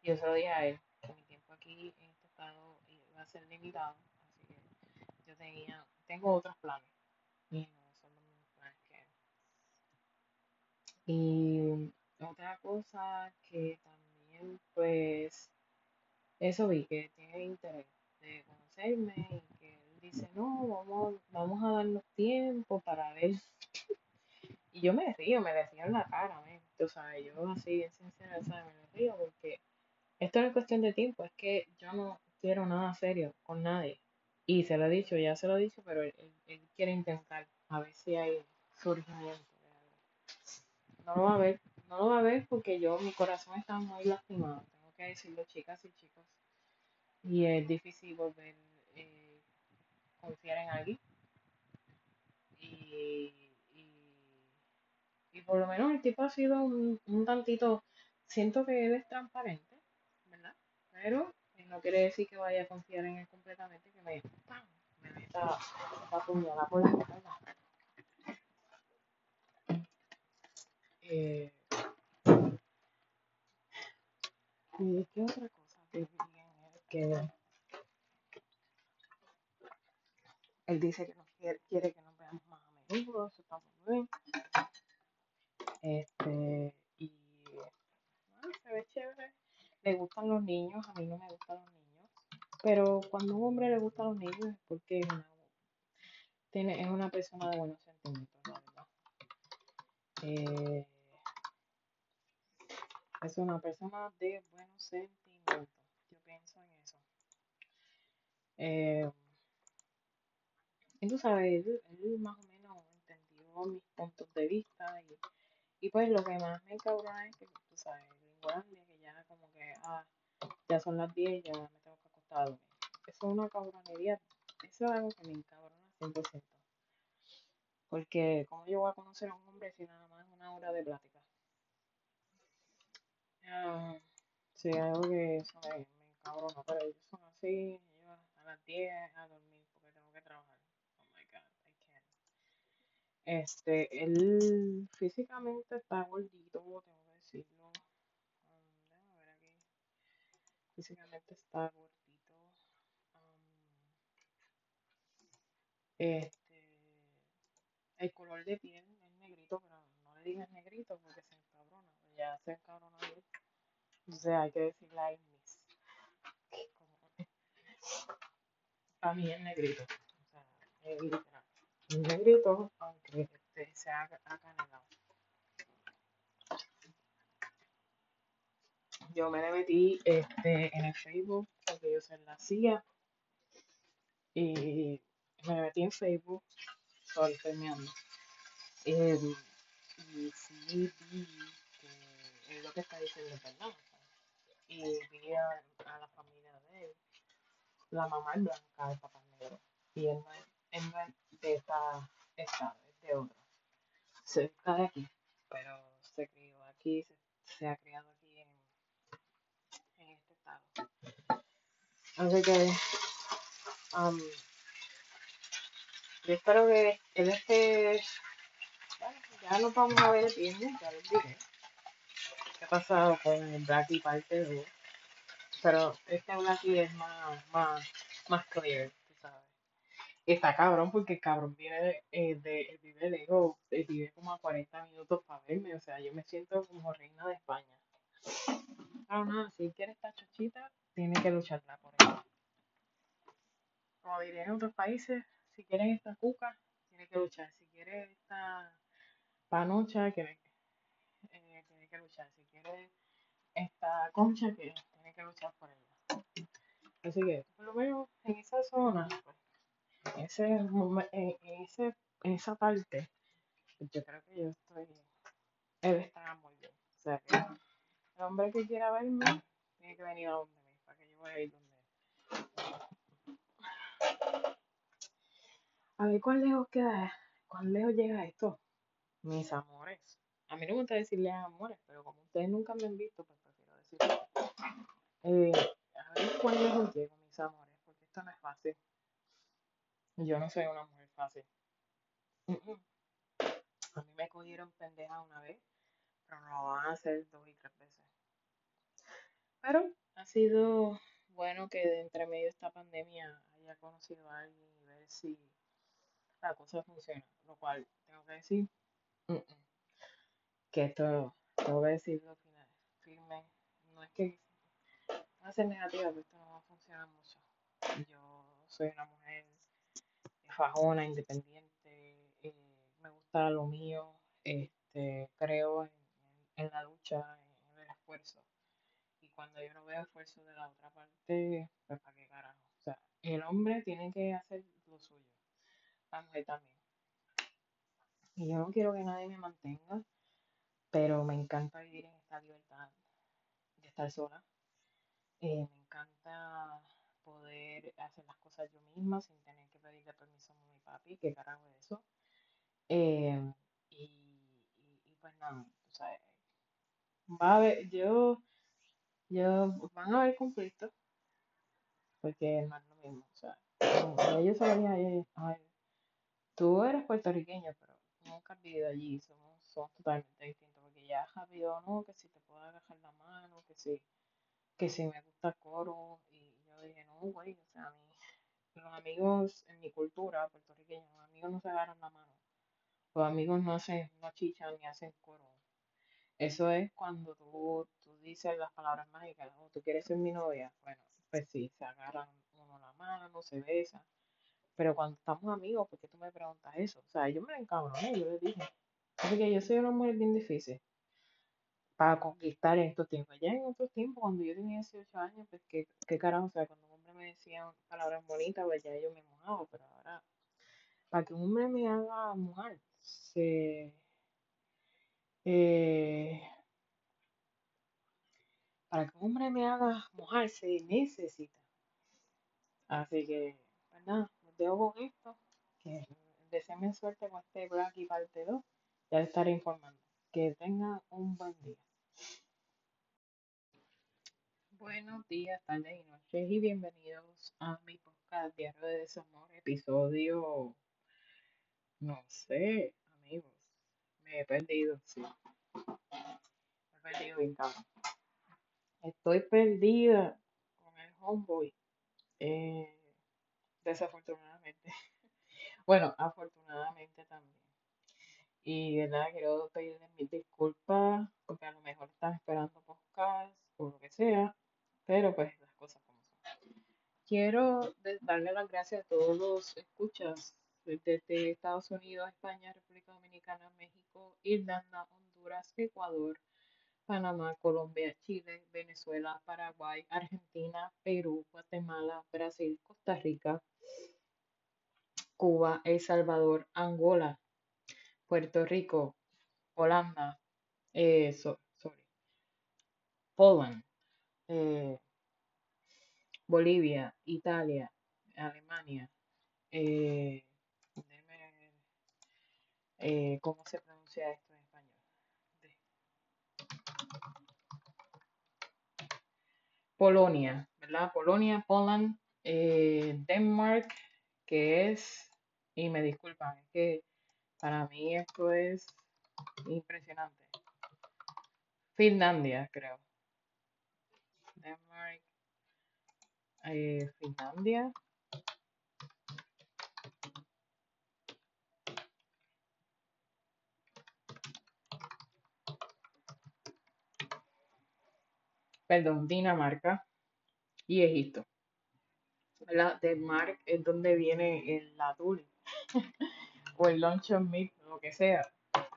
Yo se lo dije a él, que mi tiempo aquí en este estado iba a ser limitado, así que yo tenía, tengo otros planes y no son los mismos planes que él. Y otra cosa que también, pues, eso vi que tiene interés de conocerme y dice, no, vamos, vamos a darnos tiempo para ver. Y yo me río, me en la cara, ¿me? tú sabes, yo así, bien sincera, ¿sabes? me río porque esto no es cuestión de tiempo, es que yo no quiero nada serio con nadie. Y se lo he dicho, ya se lo he dicho, pero él, quiere intentar, a ver si hay surgimiento. No lo va a ver, no lo va a ver porque yo, mi corazón está muy lastimado, tengo que decirlo, chicas y chicos. Y es difícil volver confiar en alguien. Y, y, por lo menos el tipo ha sido un, un tantito, siento que él es transparente, ¿verdad? Pero no quiere decir que vaya a confiar en él completamente, que me, ¡pam! me meta la puñalada por la espalda. Eh, y qué otra cosa que que él dice que nos quiere, quiere que nos veamos más a menudo, eso está muy bien. Este, y ah, se ve chévere. Le gustan los niños, a mí no me gustan los niños. Pero cuando un hombre le gustan los niños es porque es una, tiene, es una persona de buenos sentimientos, la verdad. Eh, es una persona de buenos sentimientos. Yo pienso en eso. Eh, sabes, él, él más o menos entendió mis puntos de vista y, y pues lo que más me encabrona es que, tú sabes, Gringolandia, que ya como que, ah, ya son las 10, ya me tengo que acostar a dormir. Eso es una cabronería, eso es algo que me encabrona 100%. Porque, ¿cómo yo voy a conocer a un hombre si nada más una hora de plática? Ah, sí, algo que eso me, me encabrona, pero ellos son así, yo a las 10 a dormir porque tengo que trabajar. Oh my god, I can't. Este, él físicamente está gordito, tengo que decirlo. Ver aquí. Físicamente está gordito. Este, el color de piel es negrito, pero no le digas negrito porque se encabrona. Ya se encabrona bien. Sea, hay que decirle a. [laughs] Para mí es negrito. O sea, es literal. Es negrito, aunque este, sea acanelado. Yo me le metí este, en el Facebook porque yo soy la CIA y me metí en Facebook solo meando. Eh, y sí vi que es lo que está diciendo verdad. Y vi a, la familia de él. La mamá es blanca, el papá negro. Y él él es de esta estado, es de otro. Se está de aquí, pero se crió aquí, se, ha criado aquí en, en este estado. Así que um, yo espero que esté. Bueno, ya nos vamos a ver el viernes, ya les diré qué ha pasado con el Blackie parte 2. Pero este Blackie es más, más, más clear, está cabrón porque cabrón viene de, eh, de, vive lejos, él vive como a 40 minutos para verme, o sea, yo me siento como reina de España. Pero nada, si quiere esta chochita, tiene que lucharla por ella. Como diría en otros países, si quieren esta cuca, tiene que luchar. Si quiere esta panocha, eh, tiene que luchar. Si quiere esta concha, que tiene que luchar por ella. Así que, por lo menos en esa zona, pues, ese, en, ese, en esa parte, yo creo que yo estoy, él está muy bien. O sea, que el hombre que quiera verme, tiene que venir a donde mí, para que yo vaya a ir donde él. A ver cuán lejos queda, cuán lejos llega esto. Mis amores. A mí no me gusta decirles amores, pero como ustedes nunca me han visto, pues prefiero decirlo. Eh, a ver cuán lejos llego, mis amores, porque esto no es fácil. Yo no soy una mujer fácil. A mí me cogieron pendeja una vez, pero no lo van a hacer dos y tres veces. Pero ha sido bueno que de entre medio de esta pandemia haya conocido a alguien y ver si la cosa funciona. Lo cual tengo que decir que esto, tengo que decirlo final, firme. No es que va a ser negativa, pero esto no va a funcionar mucho. Yo soy una mujer fajona, independiente, eh, me gusta lo mío, este, creo en, la lucha, en el esfuerzo. Y cuando yo no veo esfuerzo de la otra parte, pues para qué carajo. O sea, el hombre tiene que hacer lo suyo, la mujer también. Y yo no quiero que nadie me mantenga, pero me encanta vivir en esta libertad de estar sola. Eh, me encanta poder hacer las cosas yo misma sin tener que pedirle permiso a y papi, qué carajo es eso. Eh, y, y, pues nada, tú sabes, va a haber, yo, yo, van a haber conflictos, porque no es lo mismo, o sea, ellos sabían, eh, ay, tú eres puertorriqueño, pero nunca has vivido allí, somos, somos totalmente distintos, porque ya rápido, no, que si te puedo agarrar la mano, que si, que si me gusta coro, dije, no, güey, o sea, a mí, los amigos en mi cultura puertorriqueña, los amigos no se agarran la mano, los amigos no hacen, no chichan ni hacen coro, Eso es cuando tú, tú dices las palabras mágicas, o tú quieres ser mi novia. Bueno, pues sí, se agarran uno la mano, se besan. Pero cuando estamos amigos, ¿por qué tú me preguntas eso? O sea, yo me encabroné, yo le dije. Así yo soy una mujer bien difícil para conquistar estos tiempos. Ya en otros tiempos, cuando yo tenía 18 años, pues qué, qué carajo, o sea, cuando un hombre me decía palabras bonitas, pues ya yo me mojaba, pero ahora, para que un hombre me haga mojar, se, eh, para que un hombre me haga mojar, se necesita. Así que, pues nada, los dejo con esto, que deseenme suerte con este Blacky parte 2, ya les estaré informando. Que tengan un buen día. Buenos días, tardes y noches y bienvenidos a mi podcast Diario de Desamor, episodio, no sé, amigos, me he perdido, sí, me he perdido bien cabrón. Estoy perdida con el homeboy, eh, desafortunadamente, [laughs] bueno, afortunadamente también. Y verdad, quiero pedirles mis disculpas, porque a lo mejor están esperando podcast o lo que sea, pero pues las cosas como son. Quiero darle las gracias a todos los escuchas desde Estados Unidos, España, República Dominicana, México, Irlanda, Honduras, Ecuador, Panamá, Colombia, Chile, Venezuela, Paraguay, Argentina, Perú, Guatemala, Brasil, Costa Rica, Cuba, El Salvador, Angola, Puerto Rico, Holanda, eh, so- sorry, Poland, eh, Bolivia, Italia, Alemania, eh, déjeme ver, eh, ¿cómo se pronuncia esto en español? Polonia, ¿verdad? Polonia, Poland, eh, Denmark, que es, y me disculpan, es que para mí esto es impresionante. Finlandia, creo. Denmark, eh, Finlandia, perdón, Dinamarca y Egipto. ¿Verdad? Denmark es donde viene el atún [laughs] o el luncheon meat, lo que sea,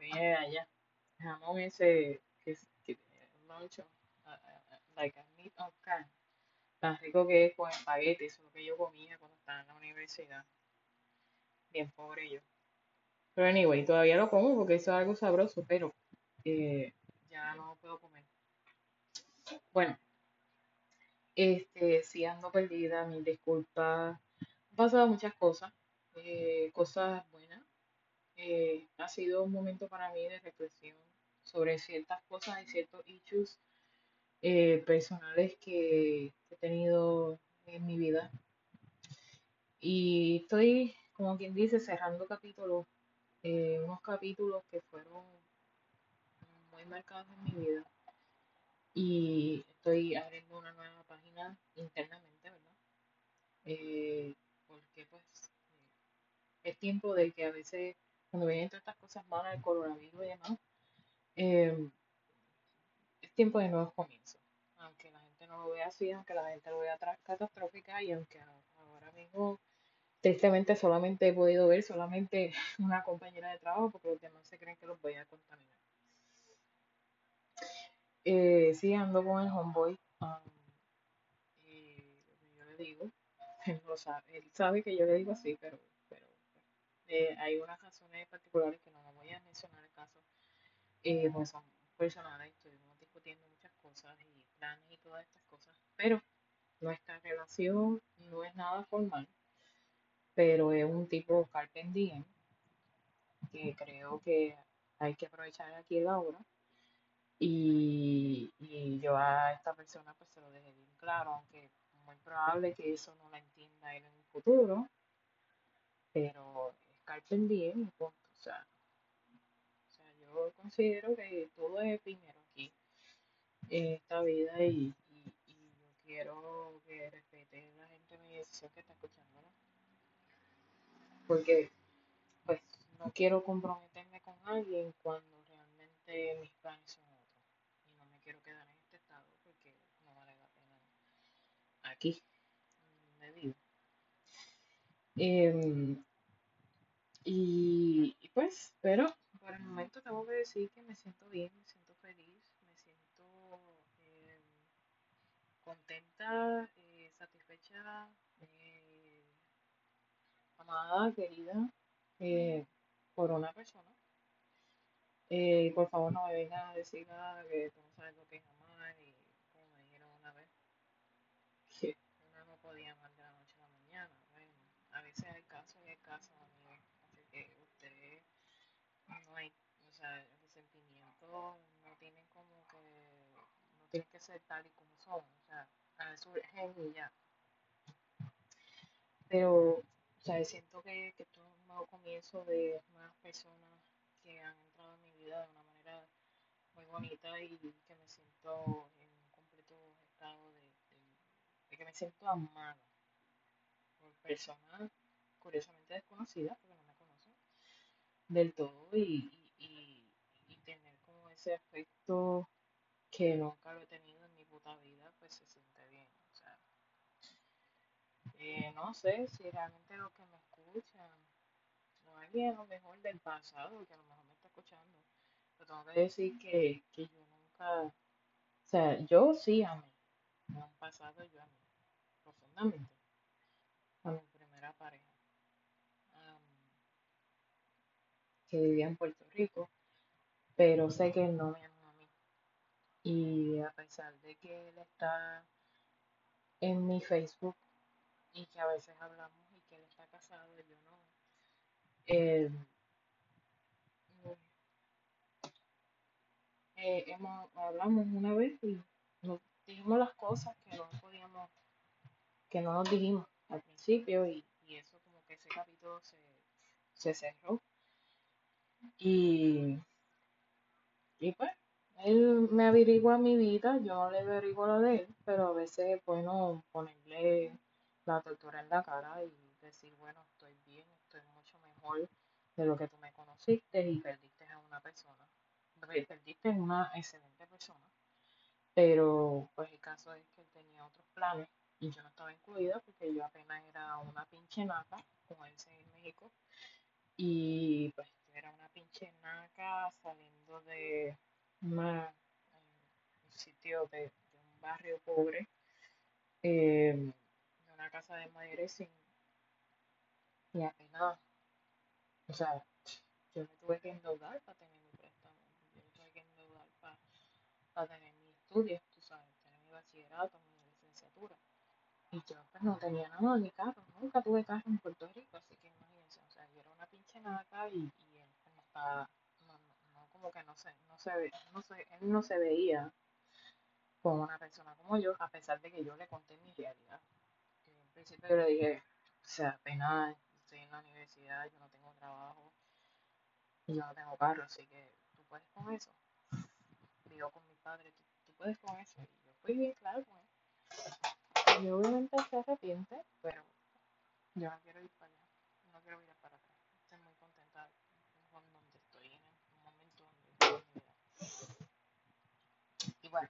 viene de allá. Jamón ese que que, luncheon, like a meat of can, tan rico que es con espagueti, eso es lo que yo comía cuando estaba en la universidad, bien pobre yo. Pero anyway, todavía lo como porque eso es algo sabroso, pero eh, ya no puedo comer. Bueno, este, sí ando perdida, mil disculpas. Han pasado muchas cosas, eh, cosas buenas. Eh, ha sido un momento para mí de reflexión sobre ciertas cosas y ciertos issues eh, personales que he tenido en mi vida. Y estoy, como quien dice, cerrando capítulos, eh, unos capítulos que fueron muy marcados en mi vida. Y estoy abriendo una nueva página internamente, ¿verdad? Eh, porque pues es tiempo de que a veces cuando vienen todas estas cosas malas, el coronavirus y demás, eh, tiempo de nuevos comienzos. Aunque la gente no lo vea así, aunque la gente lo vea catastrófica y aunque ahora mismo tristemente solamente he podido ver solamente [laughs] una compañera de trabajo porque los demás se creen que los voy a contaminar. Eh, sí, ando con el homeboy. um, y yo le digo, [laughs] él, lo sabe, él sabe que yo le digo así, pero, pero eh, hay unas razones particulares que no las voy a mencionar el caso, eh, pues son personales, muchas cosas y planes y todas estas cosas, pero nuestra relación no es nada formal, pero es un tipo carpe diem que creo que hay que aprovechar aquí el ahora. Y, y yo a esta persona pues se lo dejé bien claro, aunque muy probable que eso no la entienda en un futuro, pero es carpe diem punto, o sea, o sea, yo considero que todo es primero en esta vida y, y, y yo quiero que respete la gente mi decisión que está escuchando, ¿no? Porque, pues, no quiero comprometerme con alguien cuando realmente mis planes son otros. Y no me quiero quedar en este estado porque no vale la pena aquí, donde vivo. Em, y, y, pues, pero por el momento tengo que decir que me siento bien, contenta, eh, satisfecha, eh, amada, querida eh, por una persona. Eh, por favor no me vengan a decir nada que tú no sabes lo que es amar y como me dijeron una vez que uno no podía amar de la noche a la mañana. Bueno, a veces hay casos y hay casos, amigos. Así que ustedes no hay, o sea, los sentimientos no tienen como que, no tienen que ser tal y como son. O sea, a surgen y ya. Pero, o sea, siento que, que esto es un nuevo comienzo de nuevas personas que han entrado en mi vida de una manera muy bonita y que me siento en un completo estado de, de- de que me siento amada por personas curiosamente desconocidas, porque no me conocen del todo y, y, y- y tener como ese afecto que nunca lo he tenido en mi puta vida, pues se siente bien. O sea, eh, no sé si realmente los que me escuchan o alguien a lo mejor del pasado que a lo mejor me está escuchando, pero tengo que decir que, que yo nunca, o sea, yo sí amé, en un pasado yo amé profundamente a mi primera pareja, que vivía en Puerto Rico, pero sé que no me a mí. Y a pesar de que él está en mi Facebook y que a veces hablamos y que él está casado y yo no, eh, eh, hemos, hablamos una vez y nos dijimos las cosas que no podíamos, que no nos dijimos al principio y, y eso como que ese capítulo se, se cerró. Y, y pues, él me averigua mi vida, yo no le averiguo la de él, pero a veces es bueno ponerle la tortura en la cara y decir, bueno, estoy bien, estoy mucho mejor de lo que tú me conociste y perdiste a una persona. Pe- Perdiste a una excelente persona, pero pues el caso es que él tenía otros planes y yo no estaba incluida porque yo apenas era una pinche naca, como dicen en México, y pues yo era una pinche naca saliendo de una, eh, un sitio de, un barrio pobre, eh, de una casa de madera sin, y apenas, o sea, yo me tuve que endeudar para tener mi préstamo, yo me tuve que endeudar para, para tener mis estudios, tú sabes, tener mi bachillerato, mi licenciatura. Y yo pues no tenía nada ni carro, nunca tuve carro en Puerto Rico, así que imagínense, o sea, yo era una pinche naca y, y él pues, no estaba, no, no, como que no se, no se ve, no se, él no se veía como una persona como yo, a pesar de que yo le conté mi realidad. En principio yo le dije, o sea, apenas estoy en la universidad, yo no tengo trabajo y yo no tengo carro, así que tú puedes con eso. Vivo con mi padre, tú, tú puedes con eso. Y yo fui bien claro con él. Y obviamente se arrepiente, pero yo no quiero ir para allá, no quiero ir para atrás. Estoy muy contenta con donde estoy, en el momento donde estoy en mi vida. Y bueno,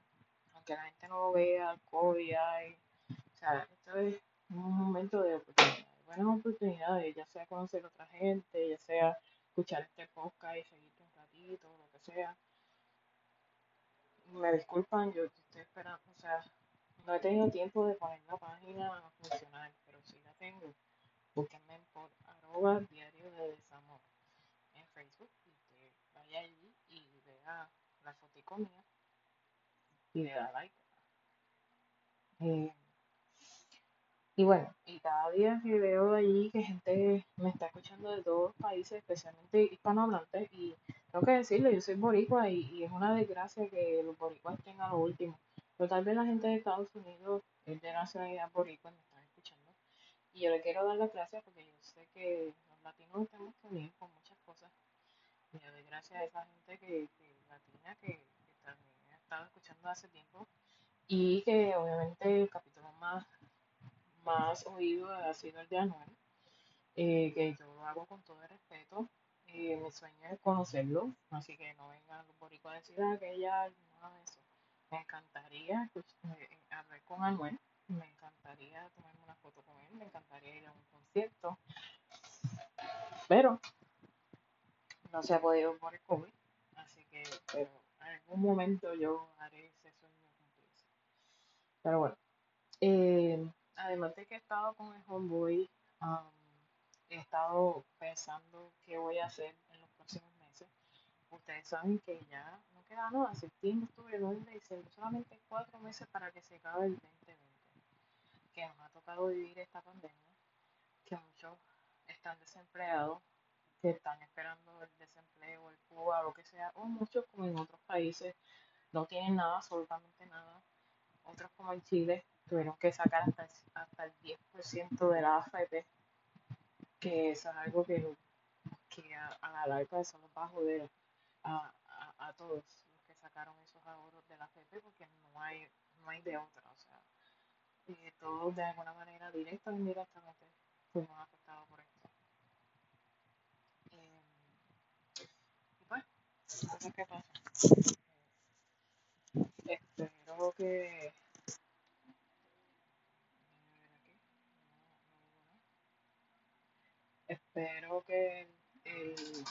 aunque la gente no lo vea, COVID hay, o sea, esto es un momento de oportunidades, buenas oportunidades, ya sea conocer a otra gente, ya sea escuchar este podcast y seguirte un ratito, lo que sea. Me disculpan, yo estoy esperando, o sea, no he tenido tiempo de poner la página a funcionar, pero sí la tengo. Búsquenme por arroba diario de desamor en Facebook y usted vaya allí y vea la fotico mía y le da like. Eh, y bueno, y cada día que veo allí que gente me está escuchando de todos los países, especialmente hispanohablantes, y tengo que decirlo, yo soy boricua y, y es una desgracia que los boricuas estén a lo último. Pero tal vez la gente de Estados Unidos es de nacionalidad boricua me están escuchando. Y yo le quiero dar las gracias porque yo sé que los latinos que unir con muchas cosas. Y le doy gracias a esa gente que, que latina que, estado escuchando hace tiempo y que obviamente el capítulo más más oído ha sido el de Anuel, eh, que yo lo hago con todo el respeto. Eh, mi sueño es conocerlo, así que no vengan los boricuas a decir ah, que ella, nada de eso. Me encantaría escuch- eh, hablar con Anuel, me encantaría tomarme una foto con él, me encantaría ir a un concierto, pero no se ha podido por el COVID, así que, pero algún momento yo haré ese sueño cumplirse. Pero bueno, eh, además de que he estado con el homeboy, um, he estado pensando qué voy a hacer en los próximos meses. Ustedes saben que ya no queda nada, septiembre, octubre, noviembre, diciembre, solamente cuatro meses para que se acabe el 2020, que nos ha tocado vivir esta pandemia, que muchos están desempleados, que están esperando el desempleo, el Cuba, lo que sea, o muchos como en otros países no tienen nada, absolutamente nada. Otros como en Chile tuvieron que sacar hasta el, hasta el 10% de la AFP, que eso es algo que, que a, a la larga eso nos va a joder a, a, a todos los que sacaron esos ahorros de la AFP porque no hay, no hay de otra, o sea, eh, todos de alguna manera directa o indirectamente fuimos afectados por esto. Eh, y pues, cosas que pasan. Espero que espero que, el,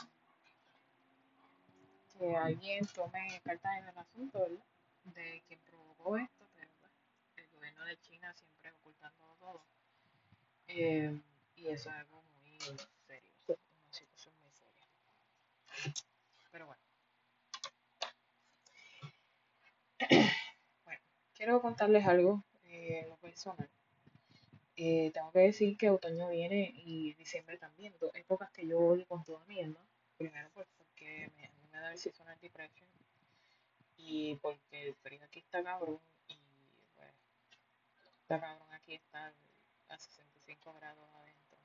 que alguien tome cartas en el asunto ¿verdad? de quien provocó esto, pero pues, el gobierno de China siempre ocultando todo. Eh, y eso es algo muy serio, una situación muy seria. Pero bueno. Bueno, quiero contarles algo eh, lo personal. Eh, tengo que decir que otoño viene y diciembre también, dos épocas que yo odio con toda mi alma. Primero pues porque a mí me da el seasonal depression y porque el frío aquí está cabrón y pues está cabrón aquí está a 65 grados adentro.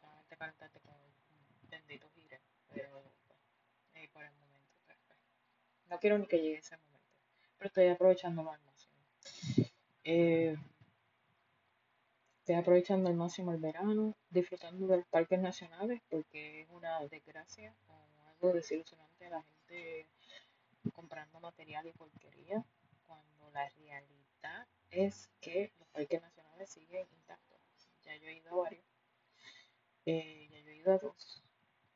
Solamente calentarte con un bendito gire, pero pues, eh, por el momento pues, pues, no quiero ni que llegue ese momento, estoy aprovechándolo al máximo. Eh, Estoy aprovechando al máximo el verano, disfrutando de los parques nacionales porque es una desgracia o algo desilusionante la gente comprando material y porquería cuando la realidad es que los parques nacionales siguen intactos. Ya yo he ido a varios, eh, ya yo he ido a dos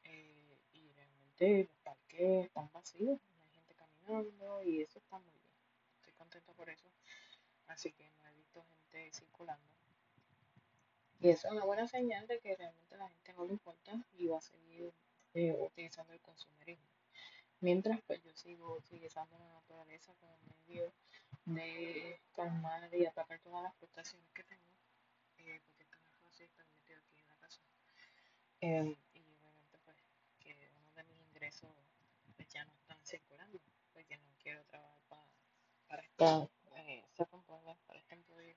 eh, y realmente los parques están vacíos, no hay gente caminando y eso está muy por eso, así que no he visto gente circulando. Y eso es una buena señal de que realmente la gente no le importa y va a seguir eh, utilizando el consumerismo. Mientras pues yo sigo utilizando la naturaleza como medio de calmar y atacar todas las frustraciones que tengo, eh, porque esto no es fácil estar metido aquí en la casa. Y obviamente pues que uno de mis ingresos pues, ya no están circulando, porque no quiero trabajar para esta eh, para este employee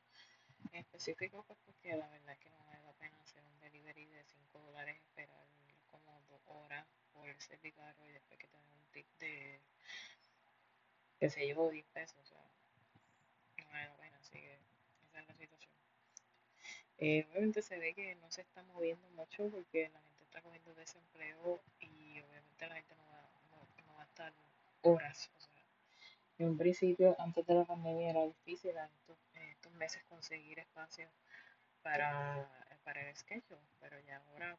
en específico pues porque la verdad es que no vale la pena hacer un delivery de 5 dólares esperar como 2 horas por el servicarro y después que te un tip de que se llevó 10 pesos, o sea, no vale la pena, así que esa es la situación. Eh, obviamente se ve que no se está moviendo mucho porque la gente está cogiendo desempleo y obviamente la gente no va, no, va a estar horas, en un principio, antes de la pandemia, era difícil en estos, meses conseguir espacio para, para el schedule, pero ya ahora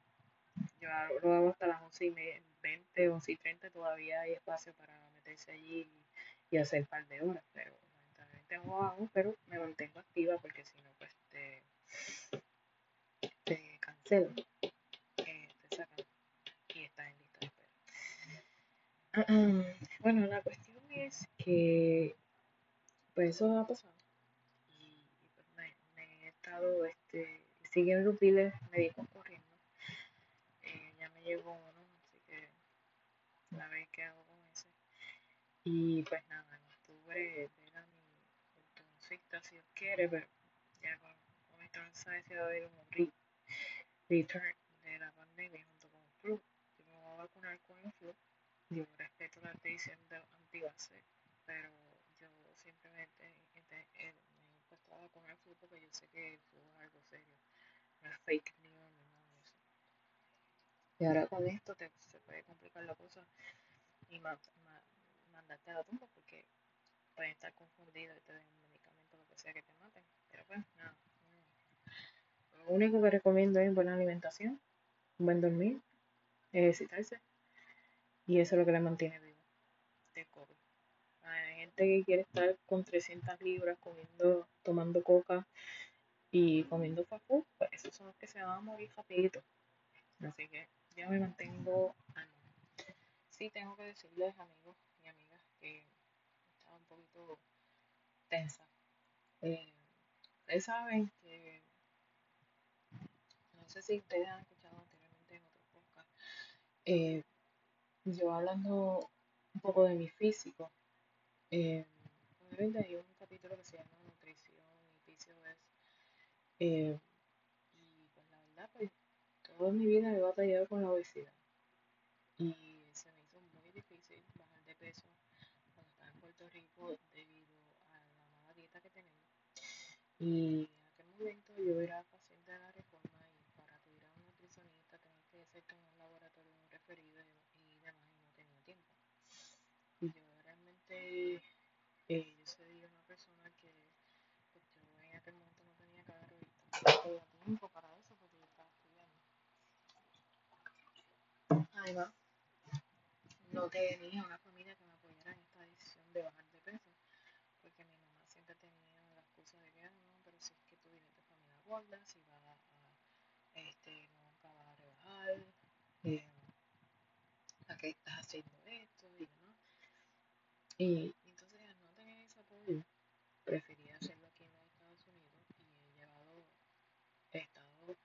yo lo hasta las 11 y 20, 11 y 30, todavía hay espacio para meterse allí y, hacer un par de horas, pero lamentablemente no hago, pero me mantengo activa porque si no, pues te, te cancelo, eh, te y estás en [clears throat] bueno, la cuestión es que pues eso ha pasado y, pues me, me, he estado este, siguiendo los biles médicos corriendo. Eh, ya me llegó uno, así que la vez que hago con ese. Y pues nada, en octubre era mi ortodoncista si Dios quiere, pero ya con, con esta mensaje se va a ver un re, return de la pandemia junto con el flu. Yo me voy a vacunar con el flu. Yo respeto la decisión de antibase, pero yo simplemente me he a vacunar el flu porque yo sé que el es algo serio, no es fake news ni nada de eso. Y ahora con esto te, se puede complicar la cosa y ma, ma, mandarte a la tumba porque pueden estar confundidos y te den un medicamento lo que sea que te maten. Pero pues nada. Lo único que recomiendo es buena alimentación, buen dormir, ejercitarse. Y eso es lo que le mantiene vivo de COVID. Hay gente que quiere estar con 300 libras comiendo, tomando coca y comiendo food, pues esos son los que se van a morir rapidito. Así que yo me mantengo al Sí, tengo que decirles amigos y amigas que estaba un poquito tensa. Eh, ustedes saben que, no sé si ustedes han escuchado anteriormente en otros podcasts, eh, yo hablando un poco de mi físico, eh, obviamente hay un capítulo que se llama Nutrición y PCOS. Eh, y pues la verdad, pues toda mi vida he batallado con la obesidad. Y se me hizo muy difícil bajar de peso cuando estaba en Puerto Rico debido a la mala dieta que tenía. Y en aquel momento yo era paciente de la reforma y para pedir a un nutricionista tenía que hacerte un laboratorio referido y demás y no tenía tiempo. Y yo eh, yo soy una persona que pues yo en aquel momento no tenía carro y tampoco tenía tiempo para eso porque yo estaba estudiando. Además, no tenía una familia que me apoyara en esta decisión de bajar de peso, porque mi mamá siempre tenía la excusa de que, no, pero si es que tú vienes de familia gorda, si vas a, este, nunca vas a rebajar, eh, ¿a qué estás haciendo. Y, entonces al no tener ese apoyo, preferí hacerlo aquí en los Estados Unidos y he llevado, he estado,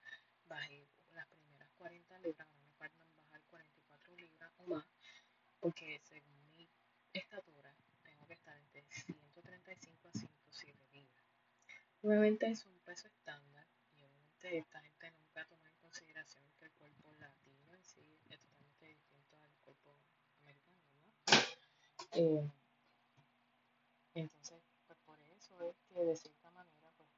bajé las primeras 40 libras, ahora me faltan bajar 44 libras o más, porque según mi estatura tengo que estar entre 135 a 107 libras. Obviamente es un peso estándar y obviamente esta gente nunca toma en consideración que el cuerpo latino en sí es totalmente distinto al cuerpo americano, ¿no? Eh, entonces, pues por eso es de cierta manera, pues,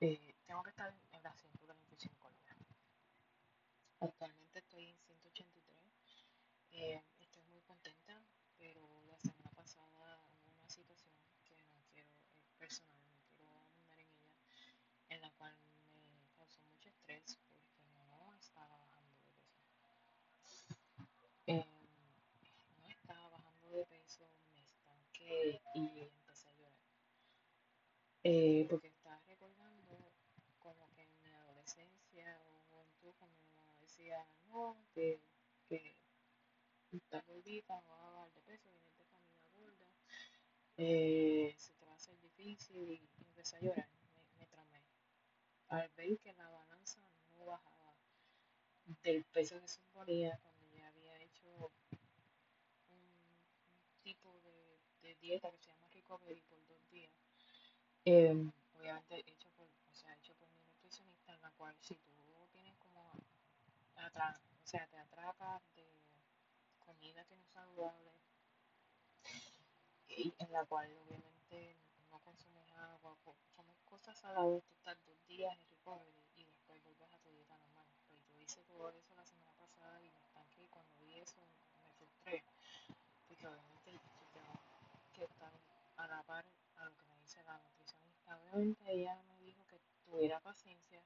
eh, tengo que estar en las 125 libras. Actualmente estoy en 183. Eh, estoy muy contenta, pero la semana pasada hubo una situación que no quiero, es personal, no quiero andar en ella, en la cual me causó mucho estrés porque no estaba bajando de peso. Eh, no estaba bajando de peso, me estanqué y empecé a llorar. Eh, porque estaba recordando como que en mi adolescencia o juventud cuando mi mamá decía, no, que, que estás gordita, no vas a bajar de peso, vienes de familia gorda, eh, se te va a hacer difícil y, y empecé a llorar, me, me tramé. Al ver que la balanza no bajaba del peso que suponía cuando ya había hecho un, un tipo de, de, dieta que se llama recovery por eh, obviamente hecho por, o sea, hecho por mi nutricionista, en la cual si tú tienes como atrás, o sea, te atracas de comida que no es saludable y en la cual obviamente no consumes agua, comes cosas saladas, tú estás dos días en recovery y después vuelves a tu dieta normal. Pues yo hice todo eso la semana pasada y me estanqué y cuando vi eso me frustré, porque obviamente yo tengo que estar a la par a lo que me dice la nutricionista. Obviamente ella me dijo que tuviera paciencia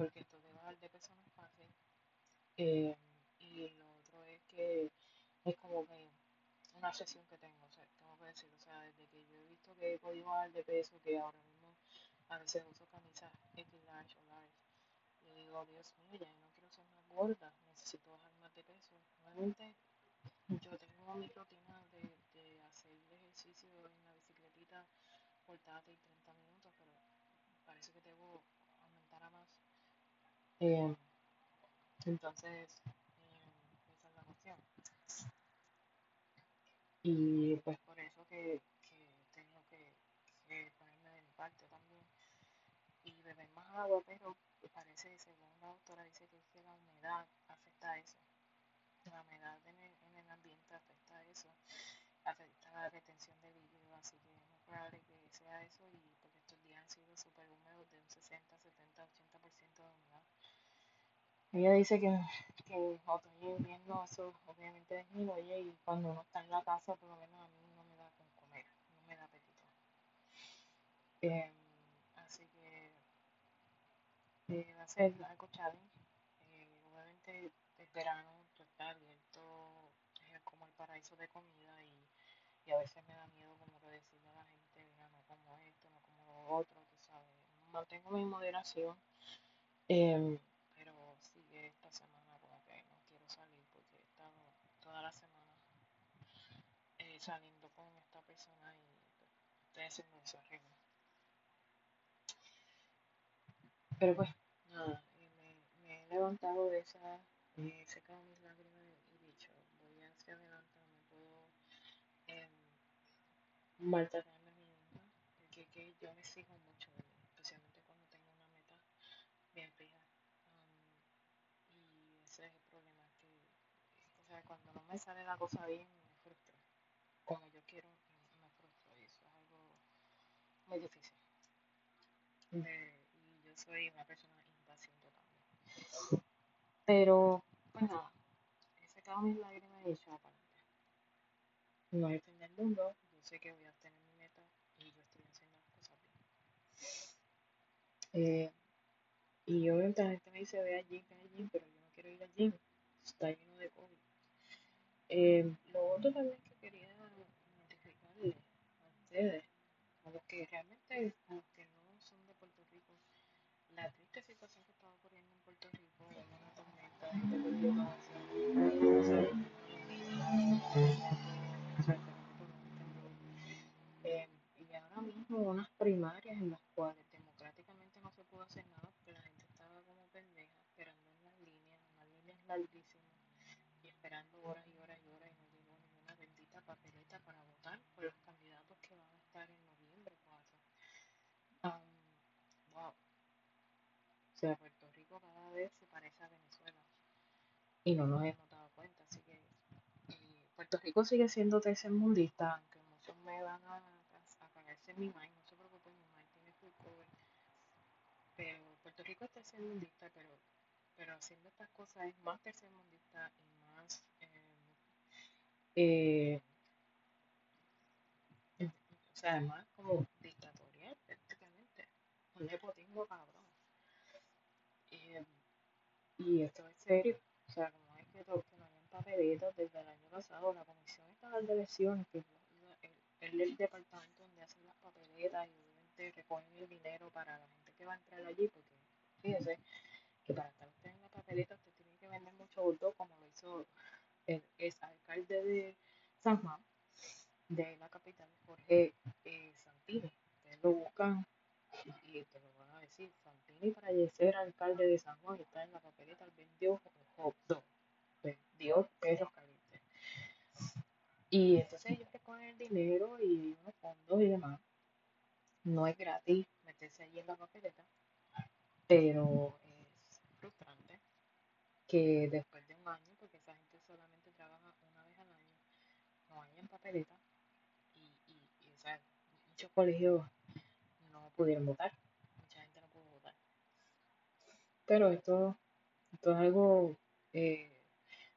porque esto de bajar de peso no es fácil. Eh, y lo otro es que es como que una obsesión que tengo, o sea, tengo que decirlo, o sea, desde que yo he visto que he podido bajar de peso, que ahora mismo a veces uso camisas X large o large, y digo, Dios mío, ya no quiero ser más gorda, necesito bajar más de peso. Obviamente yo tengo mi rutina de, de hacer ejercicio en la bicicletita portátil 30 minutos, pero parece que debo aumentar a más. Eh, entonces, eh, esa es la cuestión. Y pues por eso que, que tengo que, que, ponerme de mi parte también y beber más agua, pero parece, según la doctora, dice que es que la humedad afecta a eso. La humedad en el, en el ambiente afecta a eso, afecta la retención de líquido, así que es muy probable que sea eso y porque estos días han sido súper húmedos de un 60, 70, 80% de humedad. Ella dice que, que otoño y invierno eso obviamente disminuye y cuando uno está en la casa por lo menos a mí no me da con comer, no me da apetito. Em, así que eh, va a ser algo challenge. Eh, obviamente el verano está abierto, es como el paraíso de comida y, y, a veces me da miedo como que decirle a la gente, mira, no como esto, no como lo otro, tú sabes. Mantengo mi moderación. Eh, pero sí, esta semana como no quiero salir porque he estado toda la semana eh, saliendo con esta persona y pues, estoy haciendo eso arriba. Pero pues, nada, me, me, he levantado de esa, he secado mis lágrimas y dicho, voy hacia adelante, no me puedo eh, maltratar a mí misma, porque que yo me sigo mucho, especialmente cuando tengo una meta bien fija. Um, y ese es el problema, que o sea, cuando no me sale la cosa bien, me frustro. Como yo quiero, me frustro y eso es algo muy difícil. De, y yo soy una persona impaciente también. Pero, pues nada, he secado mis lágrimas y he adelante. No hay fin del mundo, sé que voy a tener mi meta y yo estoy haciendo las cosas bien. Eh, y obviamente la gente me dice, ve al gym, ve al gym, pero yo no quiero ir al gym, está lleno de COVID. Eh, lo otro también que quería notificarles a ustedes, a los que realmente, a los que no son de Puerto Rico, la triste situación que está ocurriendo en Puerto Rico, una tormenta, gente perdió eh, y mismo unas primarias en las cuales democráticamente no se pudo hacer nada porque la gente estaba como pendeja esperando en las líneas, unas líneas larguísimas y esperando horas y horas y horas y no llegó ninguna bendita papeleta para votar por los candidatos que van a estar en noviembre 4. Um, wow. O sea, Puerto Rico cada vez se parece a Venezuela y no nos hemos dado cuenta, así que Puerto Rico sigue siendo tercermundista, aunque muchos me van a, mi mind, no se preocupen, mi mind tiene full cover, pero Puerto Rico es tercermundista, pero, pero haciendo estas cosas es más tercermundista y más eh, eh, o sea, además como dictatorial prácticamente, un nepotismo cabrón. Eh, y esto es serio, o sea, como es que, to- que no hayan papelitos desde el año pasado, la Comisión Estatal de Elecciones, que es el, el, el departamento las papeletas y obviamente recogen el dinero para la gente que va a entrar allí, porque fíjese que para estar usted en la papeleta usted tiene que vender mucho bulto, como lo hizo el ex alcalde de San Juan, de la capital, Jorge eh, Santini. Ustedes lo buscan y te lo van a decir. Santini para ser alcalde de San Juan está en la papeleta, vendió hot dog, vendió perros calientes. Y entonces ellos recogen el dinero y unos fondos y demás. No es gratis meterse allí en la papeleta, pero es frustrante que después de un año, porque esa gente solamente trabaja una vez al año, no hayan papeleta y, y, muchos colegios no pudieron votar, mucha gente no pudo votar. Pero esto, esto es algo eh,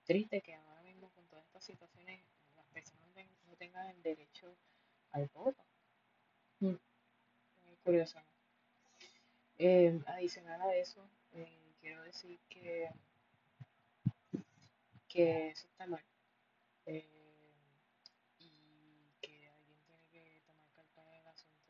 triste que ahora mismo con todas estas situaciones las personas no el derecho al voto. Mm. Muy curioso. Eh, adicional a eso, eh, quiero decir que, que eso está mal. Eh, y que alguien tiene que tomar carta en el asunto.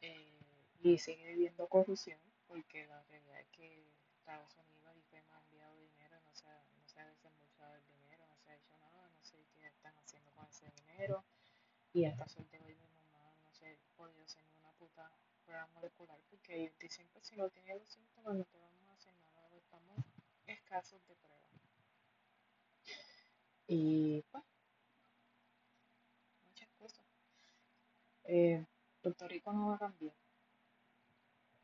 Eh, y sigue habiendo corrupción, porque la realidad es que Estados y FEMA ha enviado dinero, no se, ha, no se ha desembolsado el dinero, no se ha hecho nada, no sé qué están haciendo Y hasta suerte hoy mi mamá no se podido hacer una puta prueba molecular, porque ellos dicen que si no tiene los síntomas no te vamos a hacer nada, estamos escasos de pruebas. Y pues, muchas cosas. Eh, Puerto Rico no va a cambiar.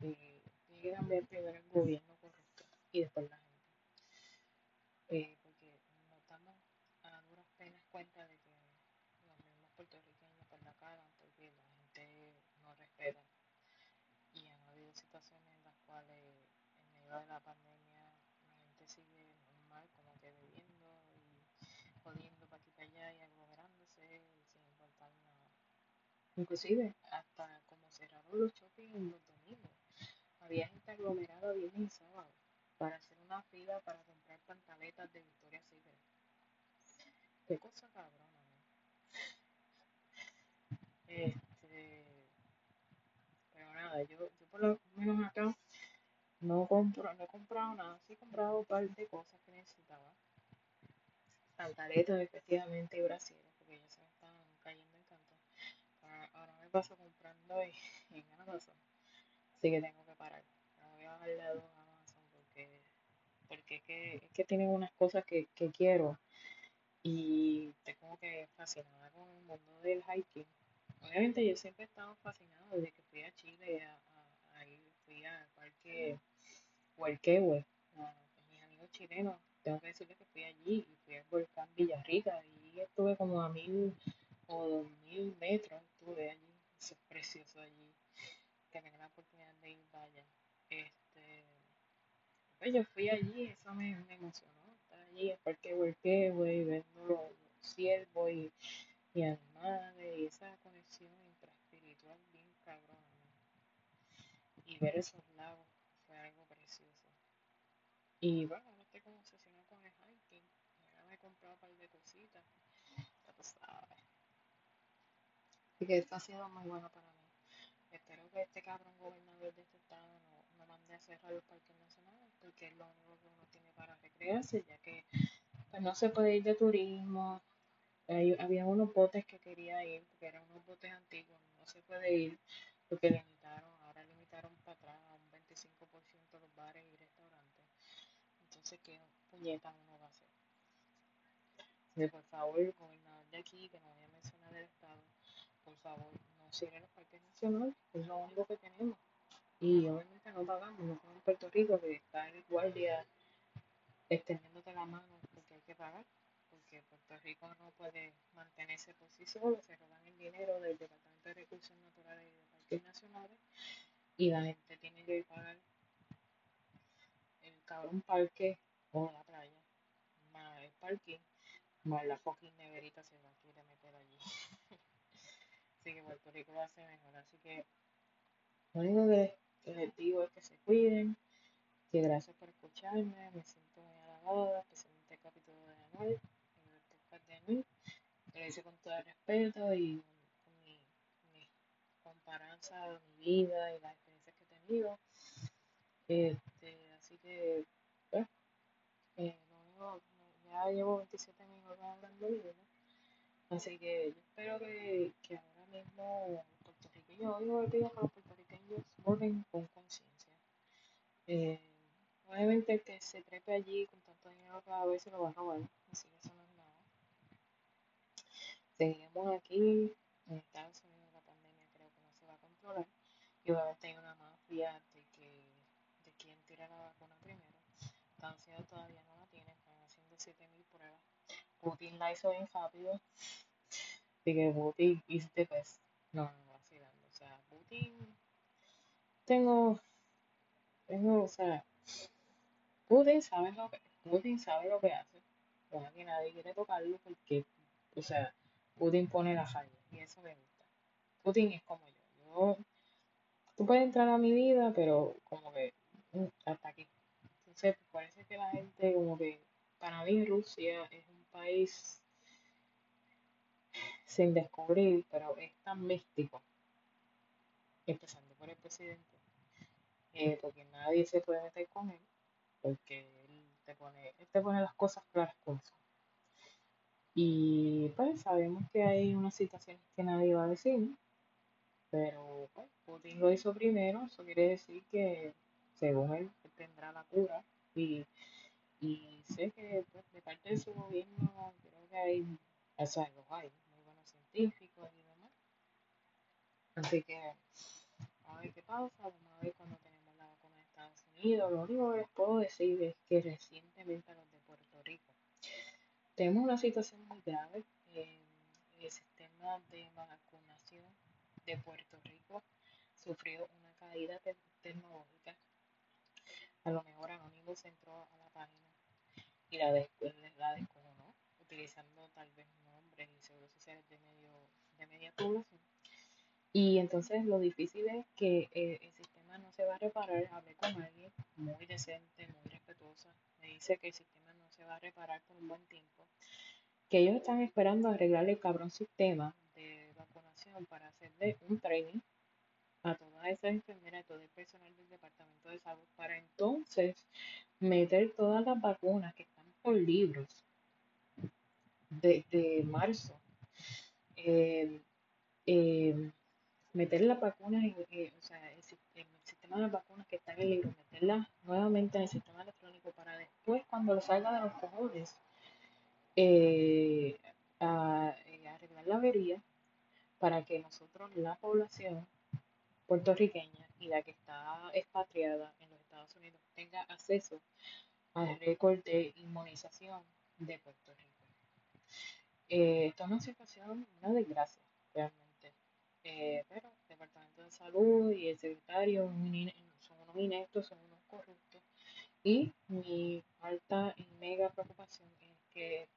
Eh, tiene que cambiar primero el gobierno correcto y después la gente. Eh, porque nos damos a duras penas cuenta de que los mismos puertorriqueños pues la cagan porque la gente no respeta. Y han habido situaciones en las cuales de la pandemia la gente sigue normal, como que bebiendo y jodiendo para aquí para allá y aglomerándose sin importar nada. Inclusive hasta como cerraron los shopping los domingos. Había gente aglomerada viernes y sábado para hacer una fila para comprar pantaletas de Victoria's Secret. Qué cosa cabrona, ¿no? Este, pero nada, yo, yo por lo menos acá no compro, no he comprado nada, sí he comprado un par de cosas que necesitaba. Pantaletas efectivamente y brasiles, porque ya se me están cayendo en canto. Ahora, me paso comprando y, en Amazon. Así que tengo que parar. No voy a bajarle a dos Amazon porque, porque es, que, es que tienen unas cosas que, que quiero y estoy como que fascinada con el mundo del hiking. Obviamente yo siempre he estado fascinada desde que fui a Chile, a, a, a ir, fui al parque Huelquehue, a mis amigos chilenos, tengo que decirles que fui allí y fui al volcán Villarrica y estuve como a mil o dos mil metros, estuve allí, eso es precioso allí, que tenga la oportunidad de ir, vaya. Este, pues yo fui allí, eso me, me emocionó, estar allí, el parque Huelquehue y viendo los, ciervos y, y animales y esa conexión intraespiritual bien cabrona. ¿no? Y ver esos lagos. Y bueno, ahora estoy como obsesionada con el hiking. Ahora me he comprado un par de cositas. Ya tú sabes. Así que esto ha sido muy bueno para mí. Espero que este cabrón gobernador de este estado no, no mande a cerrar los parques nacionales porque es lo único que uno tiene para recrearse, ya que pues, no se puede ir de turismo. Hay, había unos botes que quería ir, porque eran unos botes antiguos, no se puede ir porque limitaron, ahora limitaron para atrás a un 25% los bares y. Entonces, ¿qué puñeta uno va a hacer? Por favor, el gobernador de aquí, que no voy a mencionar del estado, por favor, no cierren los parques nacionales, es lo único que tenemos. Y obviamente no pagamos, no como Puerto Rico, que está el guardia extendiéndote la mano porque hay que pagar, porque Puerto Rico no puede mantenerse por sí solo, se roban el dinero del Departamento de Recursos Naturales y de Parques Nacionales y la gente tiene que pagar el cabrón parque o la playa, más el parking, más la fucking neverita se va a querer meter allí. [laughs] así que Puerto Rico lo hace mejor, así que lo único que, les digo es que se cuiden, que gracias por escucharme, me siento muy halagada, especialmente el capítulo de Anuel, el podcast de Anuel, lo con todo el respeto y con, mi, comparanza de mi vida y las experiencias que he tenido. Así que, pues, eh, lo único, ya llevo 27 minutos hablando de vida, así que yo espero que, que ahora mismo los puertorriqueños, hoy me pido que los puertorriqueños voten con conciencia. Eh, obviamente el que se trepe allí con tanto dinero cada vez se lo va a robar, así que eso no es nada. Seguiremos aquí, en Estados Unidos la pandemia creo que no se va a controlar y obviamente hay una mafia de que de quién tira la vacuna primero. Unidos todavía no la tiene, están haciendo 7000 pruebas. Putin la hizo bien rápido, así que Putin is the best. No, no, vacilando, o sea, Putin tengo, tengo, o sea, Putin sabe lo que, Putin sabe lo que hace, pero aquí nadie quiere tocarlo porque, o sea, Putin pone la falla y eso me gusta. Putin es como yo. Yo, tú puedes entrar a mi vida, pero como que mm, hasta aquí. Entonces, parece que la gente, como que, para mí Rusia es un país sin descubrir, pero es tan místico, empezando por el presidente, eh, porque nadie se puede meter con él, porque él te pone, él te pone las cosas claras como son. Y pues sabemos que hay unas situaciones que nadie va a decir, pero pues, Putin lo hizo primero, eso quiere decir que según él, tendrá la cura y, y sé que pues, de parte de su gobierno creo que hay, o sea, hay, muy buenos científicos y demás. Así que a ver qué pasa, vamos a ver cuando tenemos la vacuna de Estados Unidos. Lo único que les puedo decir es que recientemente los de Puerto Rico tenemos una situación muy grave. Eh, el sistema de vacunación de Puerto Rico sufrió una caída te tecnológica. A lo mejor Anonymous entró a la página y la, des la descojonó, utilizando tal vez nombres y seguros sociales de, medio, de media población. Y entonces lo difícil es que eh, el sistema no se va a reparar. Hablé con alguien muy decente, muy respetuosa. Me dice que el sistema no se va a reparar por un buen tiempo. Que ellos están esperando arreglar el cabrón sistema de vacunación para hacerle un training a todas esas enfermeras y todo el personal del departamento de salud para entonces meter todas las vacunas que están por libros desde marzo. Eh, eh, meter las vacunas, en, eh, o sea, el, sistema de vacunas que está en el libro, meterlas nuevamente en el sistema electrónico para después, cuando salga de los cojones, arreglar la avería para que nosotros, la población puertorriqueña y la que está expatriada en los Estados Unidos, tenga acceso al récord de inmunización de Puerto Rico. Eh, esto es una situación, una desgracia, realmente. Eh, pero el Departamento de Salud y el secretario son unos ineptos, son unos corruptos. Y mi alta y mega preocupación es que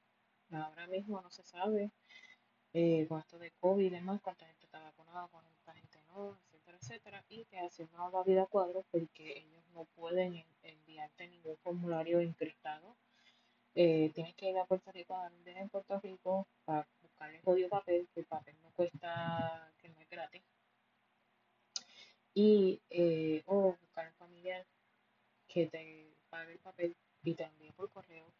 ahora mismo no se sabe eh, con esto de COVID y demás, cuánta gente está vacunada, cuánta gente no, etcétera, y así no va vida a cuadro porque ellos no pueden enviarte ningún formulario encriptado eh, tienes que ir a Puerto Rico a dar en Puerto Rico para buscar el jodido papel, que el papel no cuesta, que no es gratis. Y, eh, o buscar un familiar que te pague el papel y te envíe por correo.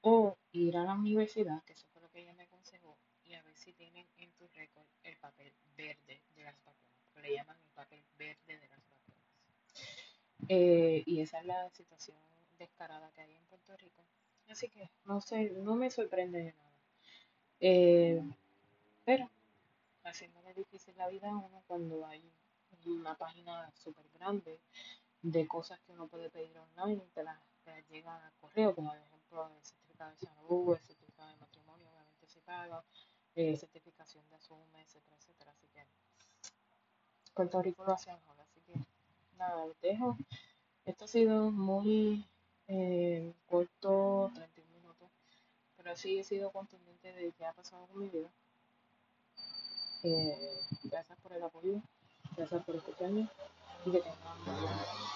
O ir a la universidad, que eso fue lo que ella me aconsejó, y a ver si tienen en tu récord el papel verde de las vacunas, le llaman el papel verde de las vacunas. Eh, y esa es la situación descarada que hay en Puerto Rico. Así que no sé, no me sorprende de nada. Eh, pero haciéndole difícil la vida a uno cuando hay una página súper grande de cosas que uno puede pedir online y te las, llegan al correo, como por ejemplo el certificado de salud, el certificado de matrimonio, obviamente se paga, eh, certificación de asume, etcétera, etcétera. Así Puerto Rico lo hace mejor. Así que nada, les dejo. Esto ha sido muy eh, corto, 31 minutos, pero sí he sido contundente de qué ha pasado con mi vida. Eh, gracias por el apoyo, gracias por escucharme y que tengan un buen día.